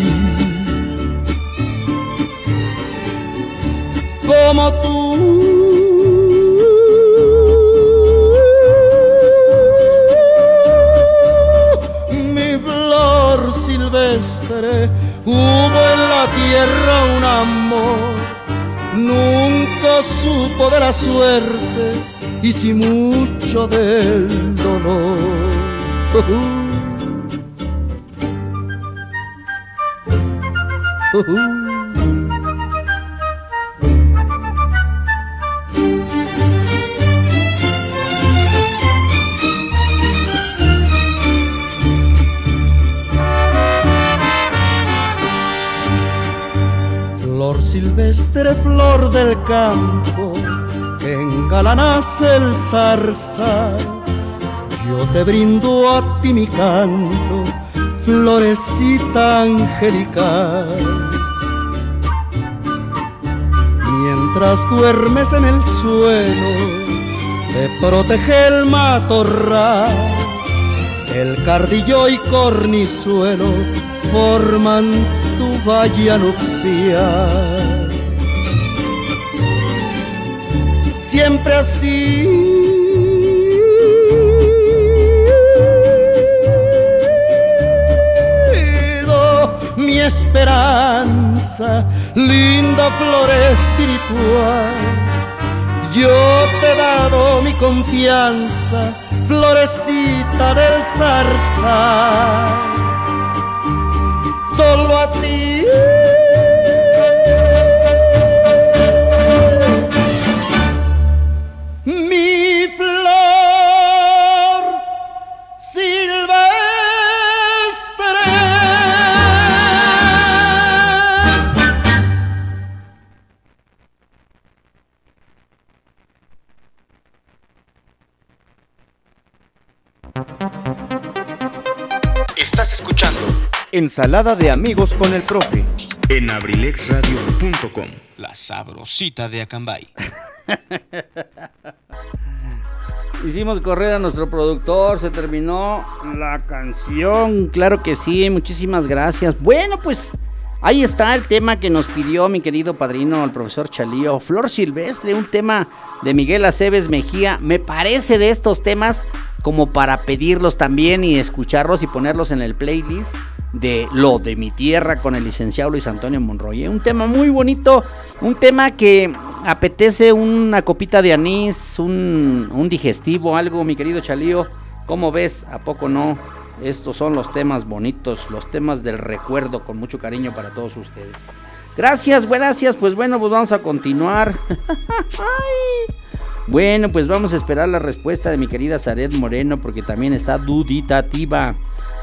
Como tú, mi flor silvestre, hubo en la tierra un amor, nunca supo de la suerte y si mucho del dolor. silvestre, flor del campo, que engalanas el zarzal. Yo te brindo a ti mi canto, florecita angelical. Mientras duermes en el suelo, te protege el matorral. El cardillo y cornizuelo forman tu valle nupcial. Siempre así. Mi esperanza, linda flor espiritual, yo te he dado mi confianza, florecita del zarzal solo a ti. Ensalada de amigos con el profe. en abrilexradio.com. La sabrosita de Acambay. Hicimos correr a nuestro productor, se terminó la canción, claro que sí, muchísimas gracias. Bueno, pues ahí está el tema que nos pidió mi querido padrino, el profesor Chalío, Flor Silvestre, un tema de Miguel Aceves Mejía. Me parece de estos temas como para pedirlos también y escucharlos y ponerlos en el playlist de Lo de mi tierra con el licenciado Luis Antonio Monroy. Un tema muy bonito, un tema que apetece una copita de anís, un, un digestivo, algo, mi querido Chalío. ¿Cómo ves? ¿A poco no? Estos son los temas bonitos, los temas del recuerdo con mucho cariño para todos ustedes. Gracias, gracias. Pues bueno, pues vamos a continuar. Bueno, pues vamos a esperar la respuesta de mi querida Zaret Moreno porque también está duditativa.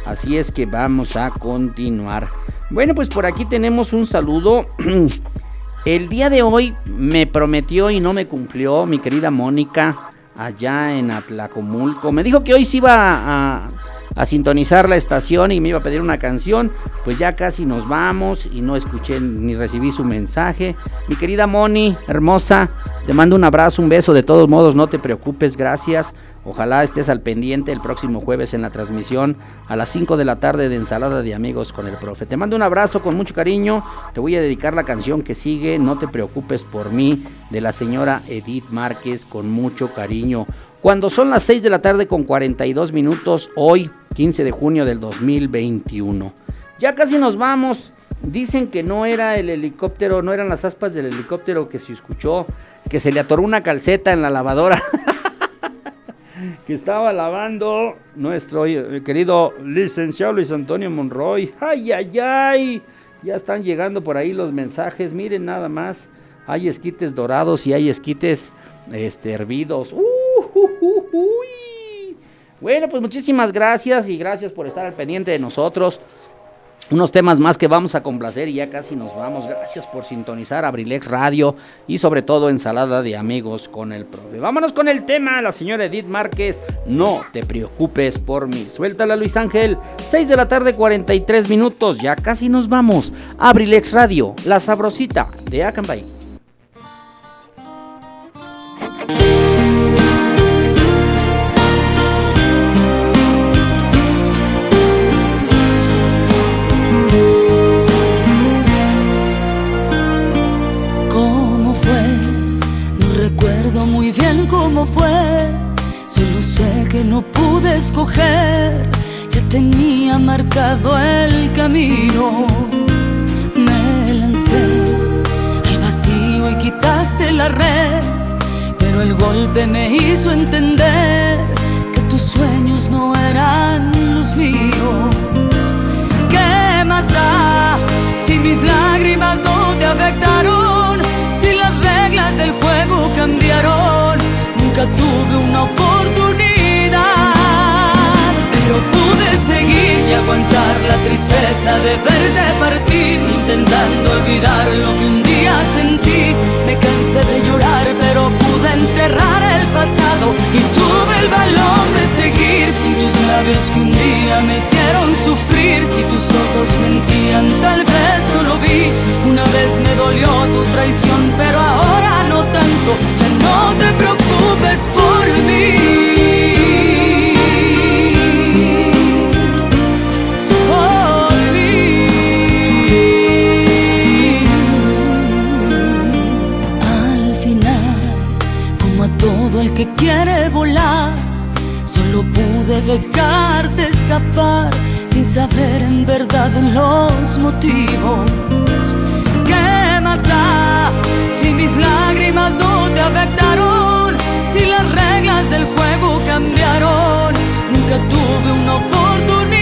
Así es que vamos a continuar. Bueno, pues por aquí tenemos un saludo. El día de hoy me prometió y no me cumplió mi querida Mónica allá en Atlacomulco. Me dijo que hoy se iba a, a sintonizar la estación y me iba a pedir una canción. Pues ya casi nos vamos y no escuché ni recibí su mensaje. Mi querida Moni, hermosa, te mando un abrazo, un beso. De todos modos, no te preocupes, gracias. Ojalá estés al pendiente el próximo jueves en la transmisión a las 5 de la tarde de Ensalada de Amigos con el Profe. Te mando un abrazo con mucho cariño. Te voy a dedicar la canción que sigue, No te preocupes por mí, de la señora Edith Márquez, con mucho cariño. Cuando son las 6 de la tarde con 42 minutos, hoy 15 de junio del 2021. Ya casi nos vamos. Dicen que no era el helicóptero, no eran las aspas del helicóptero que se escuchó, que se le atoró una calceta en la lavadora. que estaba lavando nuestro eh, querido licenciado Luis Antonio Monroy. Ay, ay, ay. Ya están llegando por ahí los mensajes. Miren nada más. Hay esquites dorados y hay esquites este, hervidos. Uh. Bueno, pues muchísimas gracias y gracias por estar al pendiente de nosotros. Unos temas más que vamos a complacer y ya casi nos vamos. Gracias por sintonizar Abrilex Radio y sobre todo Ensalada de Amigos con el Profe. Vámonos con el tema, la señora Edith Márquez. No te preocupes por mí. Suéltala Luis Ángel. 6 de la tarde 43 minutos. Ya casi nos vamos. Abrilex Radio, la sabrosita de Acambay. Cómo fue, solo sé que no pude escoger, ya tenía marcado el camino. Me lancé al vacío y quitaste la red, pero el golpe me hizo entender que tus sueños no eran los míos. ¿Qué más da si mis lágrimas no te afectaron? Tuve una oportunidad. Pero pude seguir y aguantar la tristeza de verte partir, intentando olvidar lo que un día sentí. Me cansé de llorar, pero pude enterrar el pasado y tuve el valor de seguir sin tus labios que un día me hicieron sufrir. Si tus ojos mentían, tal vez Una vez me dolió tu traición, pero ahora no tanto. Ya no te preocupes por mí. Por mí. Al final, como a todo el que quiere volar, solo pude dejarte escapar saber en verdad los motivos. ¿Qué más da si mis lágrimas no te afectaron? Si las reglas del juego cambiaron, nunca tuve una oportunidad.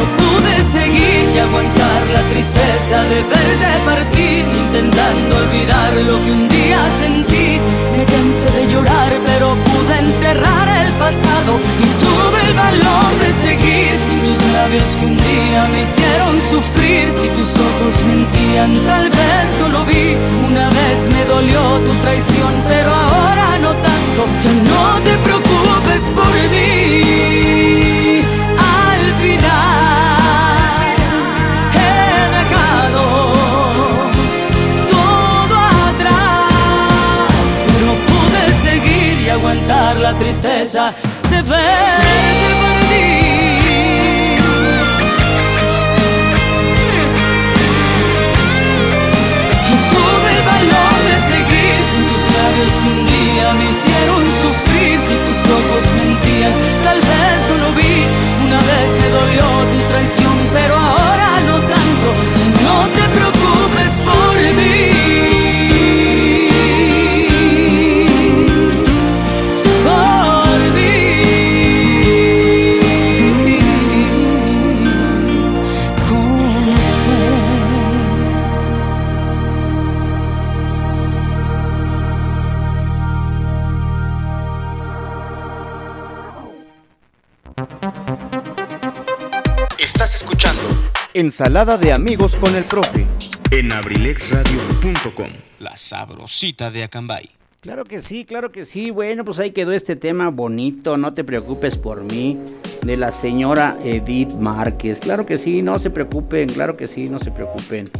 Pero pude seguir y aguantar la tristeza de verte partir, intentando olvidar lo que un día sentí. Me cansé de llorar, pero pude enterrar el pasado y tuve el valor de seguir sin tus labios que un día me hicieron sufrir. Si tus ojos mentían, tal vez no lo vi. Una vez me dolió tu traición, pero ahora no tanto. Ya no te preocupes por mí. Al final aguantar la tristeza de verte partir. Que un día me hicieron sufrir. Si tus ojos mentían, tal vez no lo vi. Una vez me dolió tu traición, pero Ensalada de amigos con el profe. En abrilexradio.com, la sabrosita de Acambay. Claro que sí, claro que sí. Bueno, pues ahí quedó este tema bonito, no te preocupes por mí, de la señora Edith Márquez. Claro que sí, no se preocupen, claro que sí, no se preocupen.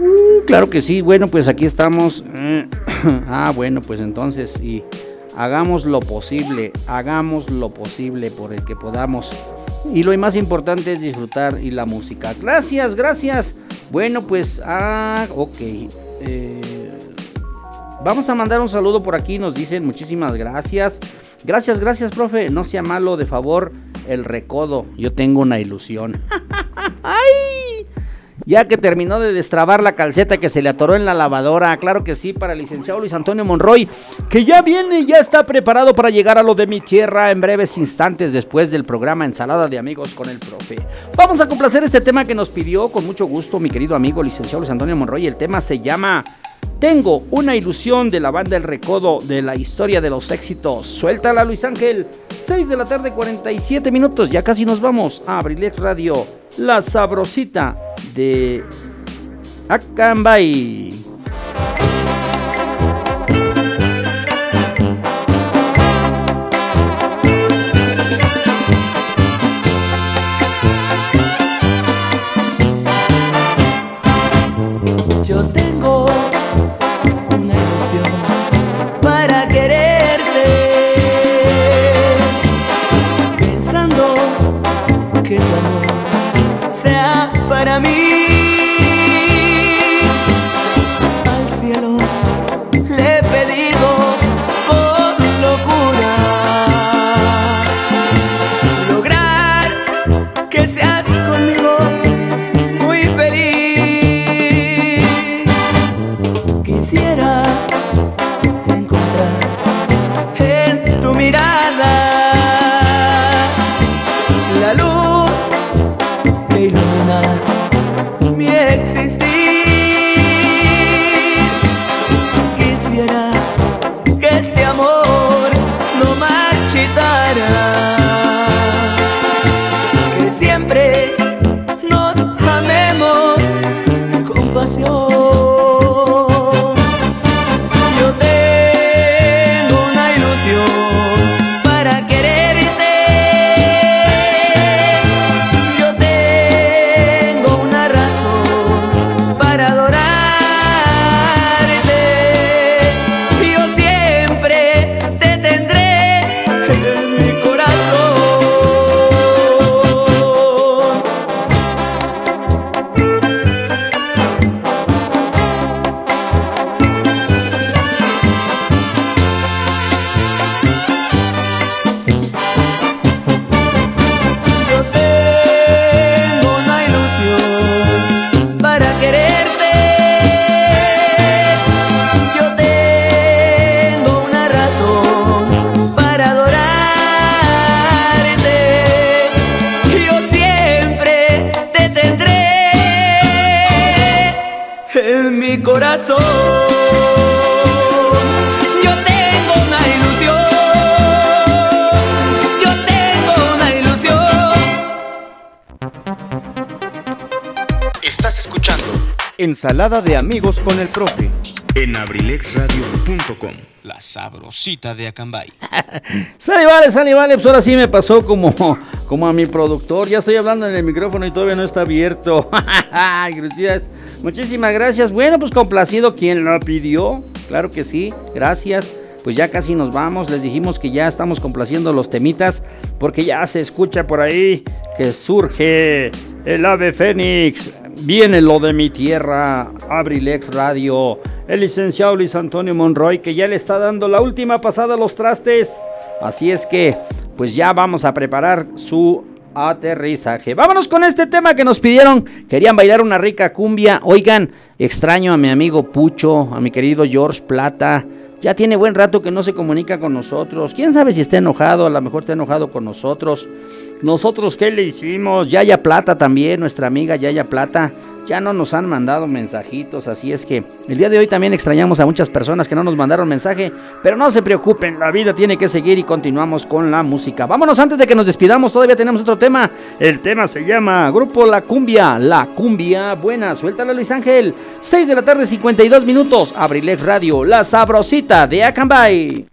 Uh, claro que sí, bueno, pues aquí estamos. ah, bueno, pues entonces, y hagamos lo posible, hagamos lo posible por el que podamos. Y lo más importante es disfrutar y la música. Gracias, gracias. Bueno, pues, ah, ok. Eh, Vamos a mandar un saludo por aquí, nos dicen muchísimas gracias. Gracias, gracias, profe. No sea malo, de favor, el recodo. Yo tengo una ilusión. ¡Ay! Ya que terminó de destrabar la calceta que se le atoró en la lavadora, claro que sí, para el licenciado Luis Antonio Monroy, que ya viene, ya está preparado para llegar a lo de mi tierra en breves instantes después del programa Ensalada de Amigos con el Profe. Vamos a complacer este tema que nos pidió con mucho gusto mi querido amigo licenciado Luis Antonio Monroy. El tema se llama Tengo una ilusión de la banda El Recodo de la historia de los éxitos. Suéltala Luis Ángel, 6 de la tarde 47 minutos, ya casi nos vamos a Abrilex Radio, la sabrosita de Acambay. Ensalada de amigos con el profe. En abrilexradio.com, la sabrosita de Acambay. Sale, vale, sale, vale. Pues ahora sí me pasó como, como a mi productor. Ya estoy hablando en el micrófono y todavía no está abierto. Gracias. Muchísimas gracias. Bueno, pues complacido quien lo pidió. Claro que sí. Gracias. Pues ya casi nos vamos. Les dijimos que ya estamos complaciendo los temitas. Porque ya se escucha por ahí que surge el ave fénix. Viene lo de mi tierra. Abrilex Radio. El licenciado Luis Antonio Monroy que ya le está dando la última pasada a los trastes. Así es que, pues ya vamos a preparar su aterrizaje. Vámonos con este tema que nos pidieron. Querían bailar una rica cumbia. Oigan, extraño a mi amigo Pucho, a mi querido George Plata. Ya tiene buen rato que no se comunica con nosotros. Quién sabe si está enojado, a lo mejor está enojado con nosotros. Nosotros, ¿qué le hicimos? Yaya Plata también, nuestra amiga Yaya Plata. Ya no nos han mandado mensajitos, así es que el día de hoy también extrañamos a muchas personas que no nos mandaron mensaje, pero no se preocupen, la vida tiene que seguir y continuamos con la música. Vámonos antes de que nos despidamos, todavía tenemos otro tema. El tema se llama Grupo La Cumbia, La Cumbia Buena. Suéltala Luis Ángel, 6 de la tarde 52 minutos, Abrilex Radio, La Sabrosita de Acambay.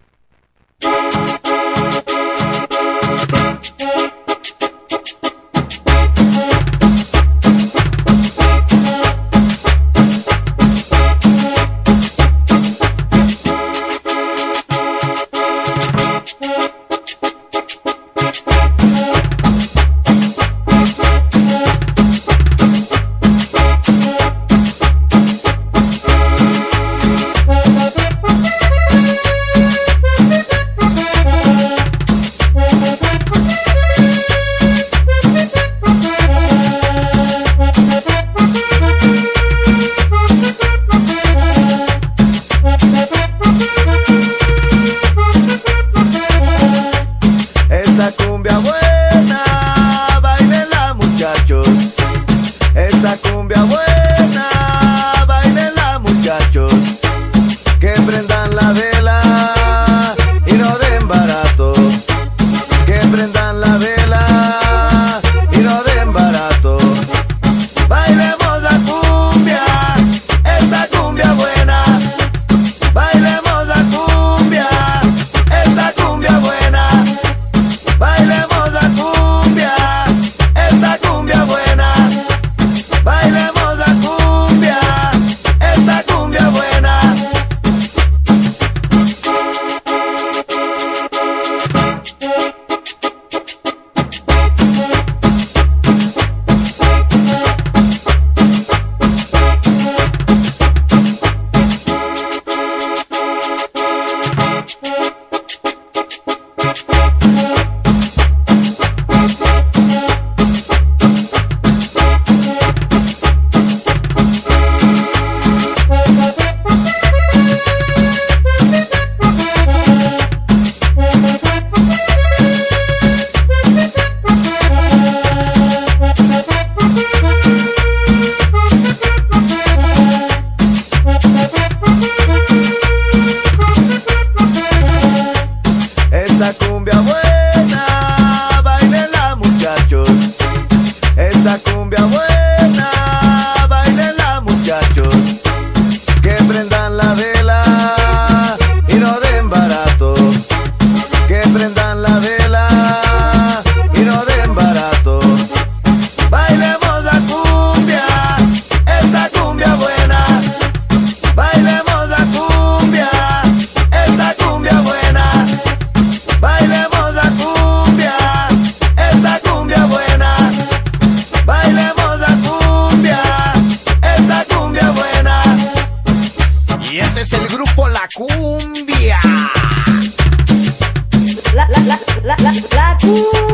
la, la, la,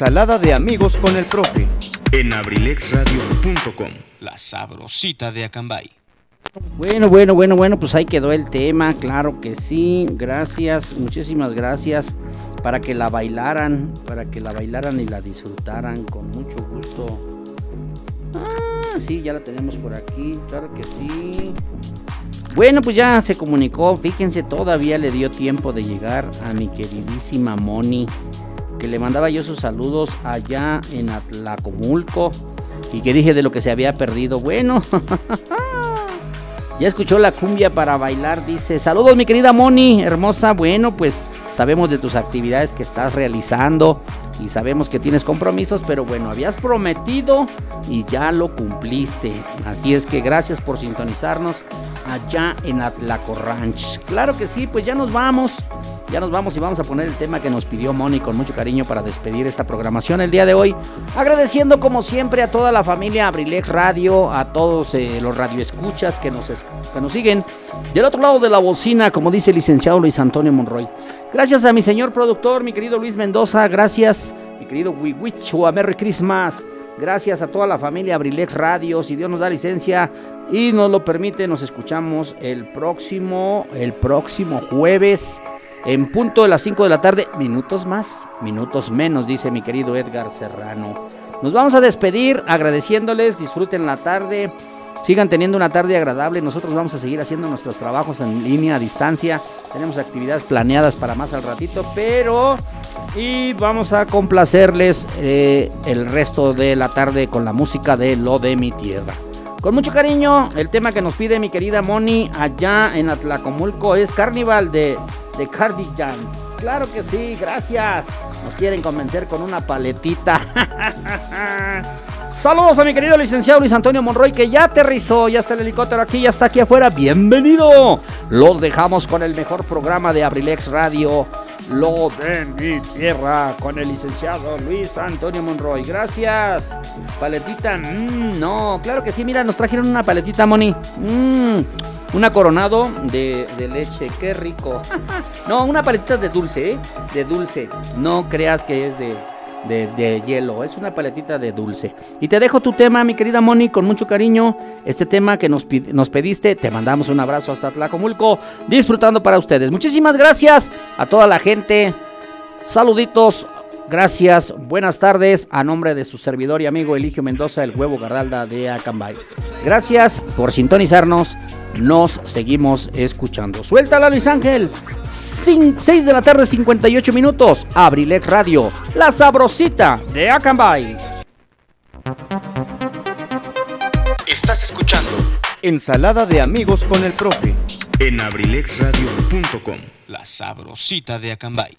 Ensalada de amigos con el profe. En abrilexradio.com. La sabrosita de Acambay. Bueno, bueno, bueno, bueno, pues ahí quedó el tema, claro que sí. Gracias, muchísimas gracias para que la bailaran, para que la bailaran y la disfrutaran con mucho gusto. Ah, sí, ya la tenemos por aquí, claro que sí. Bueno, pues ya se comunicó, fíjense, todavía le dio tiempo de llegar a mi queridísima Moni, que le mandaba yo sus saludos allá en Atlacomulco y que dije de lo que se había perdido. Bueno, ya escuchó la cumbia para bailar, dice, saludos mi querida Moni, hermosa, bueno, pues sabemos de tus actividades que estás realizando y sabemos que tienes compromisos, pero bueno, habías prometido y ya lo cumpliste. Así es que gracias por sintonizarnos allá en Atlaco Ranch. Claro que sí, pues ya nos vamos. Ya nos vamos y vamos a poner el tema que nos pidió Moni con mucho cariño para despedir esta programación el día de hoy. Agradeciendo como siempre a toda la familia Abrilex Radio, a todos eh, los radioescuchas que nos, que nos siguen del otro lado de la bocina, como dice el licenciado Luis Antonio Monroy. Gracias a mi señor productor, mi querido Luis Mendoza. Gracias, mi querido a Merry Christmas. Gracias a toda la familia Abrilex Radio. Si Dios nos da licencia y nos lo permite, nos escuchamos el próximo, el próximo jueves en punto de las 5 de la tarde. Minutos más, minutos menos, dice mi querido Edgar Serrano. Nos vamos a despedir agradeciéndoles. Disfruten la tarde. Sigan teniendo una tarde agradable. Nosotros vamos a seguir haciendo nuestros trabajos en línea a distancia. Tenemos actividades planeadas para más al ratito, pero y vamos a complacerles eh, el resto de la tarde con la música de Lo de mi tierra. Con mucho cariño, el tema que nos pide mi querida Moni allá en Atlacomulco es Carnival de, de Cardigans. Claro que sí, gracias. Nos quieren convencer con una paletita. Saludos a mi querido licenciado Luis Antonio Monroy que ya aterrizó, ya está el helicóptero aquí, ya está aquí afuera. Bienvenido. Los dejamos con el mejor programa de Abrilex Radio, Lo de mi tierra, con el licenciado Luis Antonio Monroy. Gracias. Paletita, mm, no, claro que sí, mira, nos trajeron una paletita, Moni. Mmm, una coronado de, de, leche, qué rico. no, una paletita de dulce, ¿eh? De dulce. No creas que es de hielo. Es una paletita de dulce. Y te dejo tu tema, mi querida Moni, con mucho cariño. Este tema que nos, nos pediste. Te mandamos un abrazo hasta Tlacomulco. Disfrutando para ustedes. Muchísimas gracias a toda la gente. Saluditos. Gracias, buenas tardes a nombre de su servidor y amigo Eligio Mendoza, el huevo Garralda de Acambay. Gracias por sintonizarnos nos seguimos escuchando. Suéltala, Luis Ángel. 6 de la tarde, 58 minutos. Abrilex Radio, la sabrosita de Acambay. Estás escuchando Ensalada de amigos con el profe. En abrilexradio.com, la sabrosita de Acambay.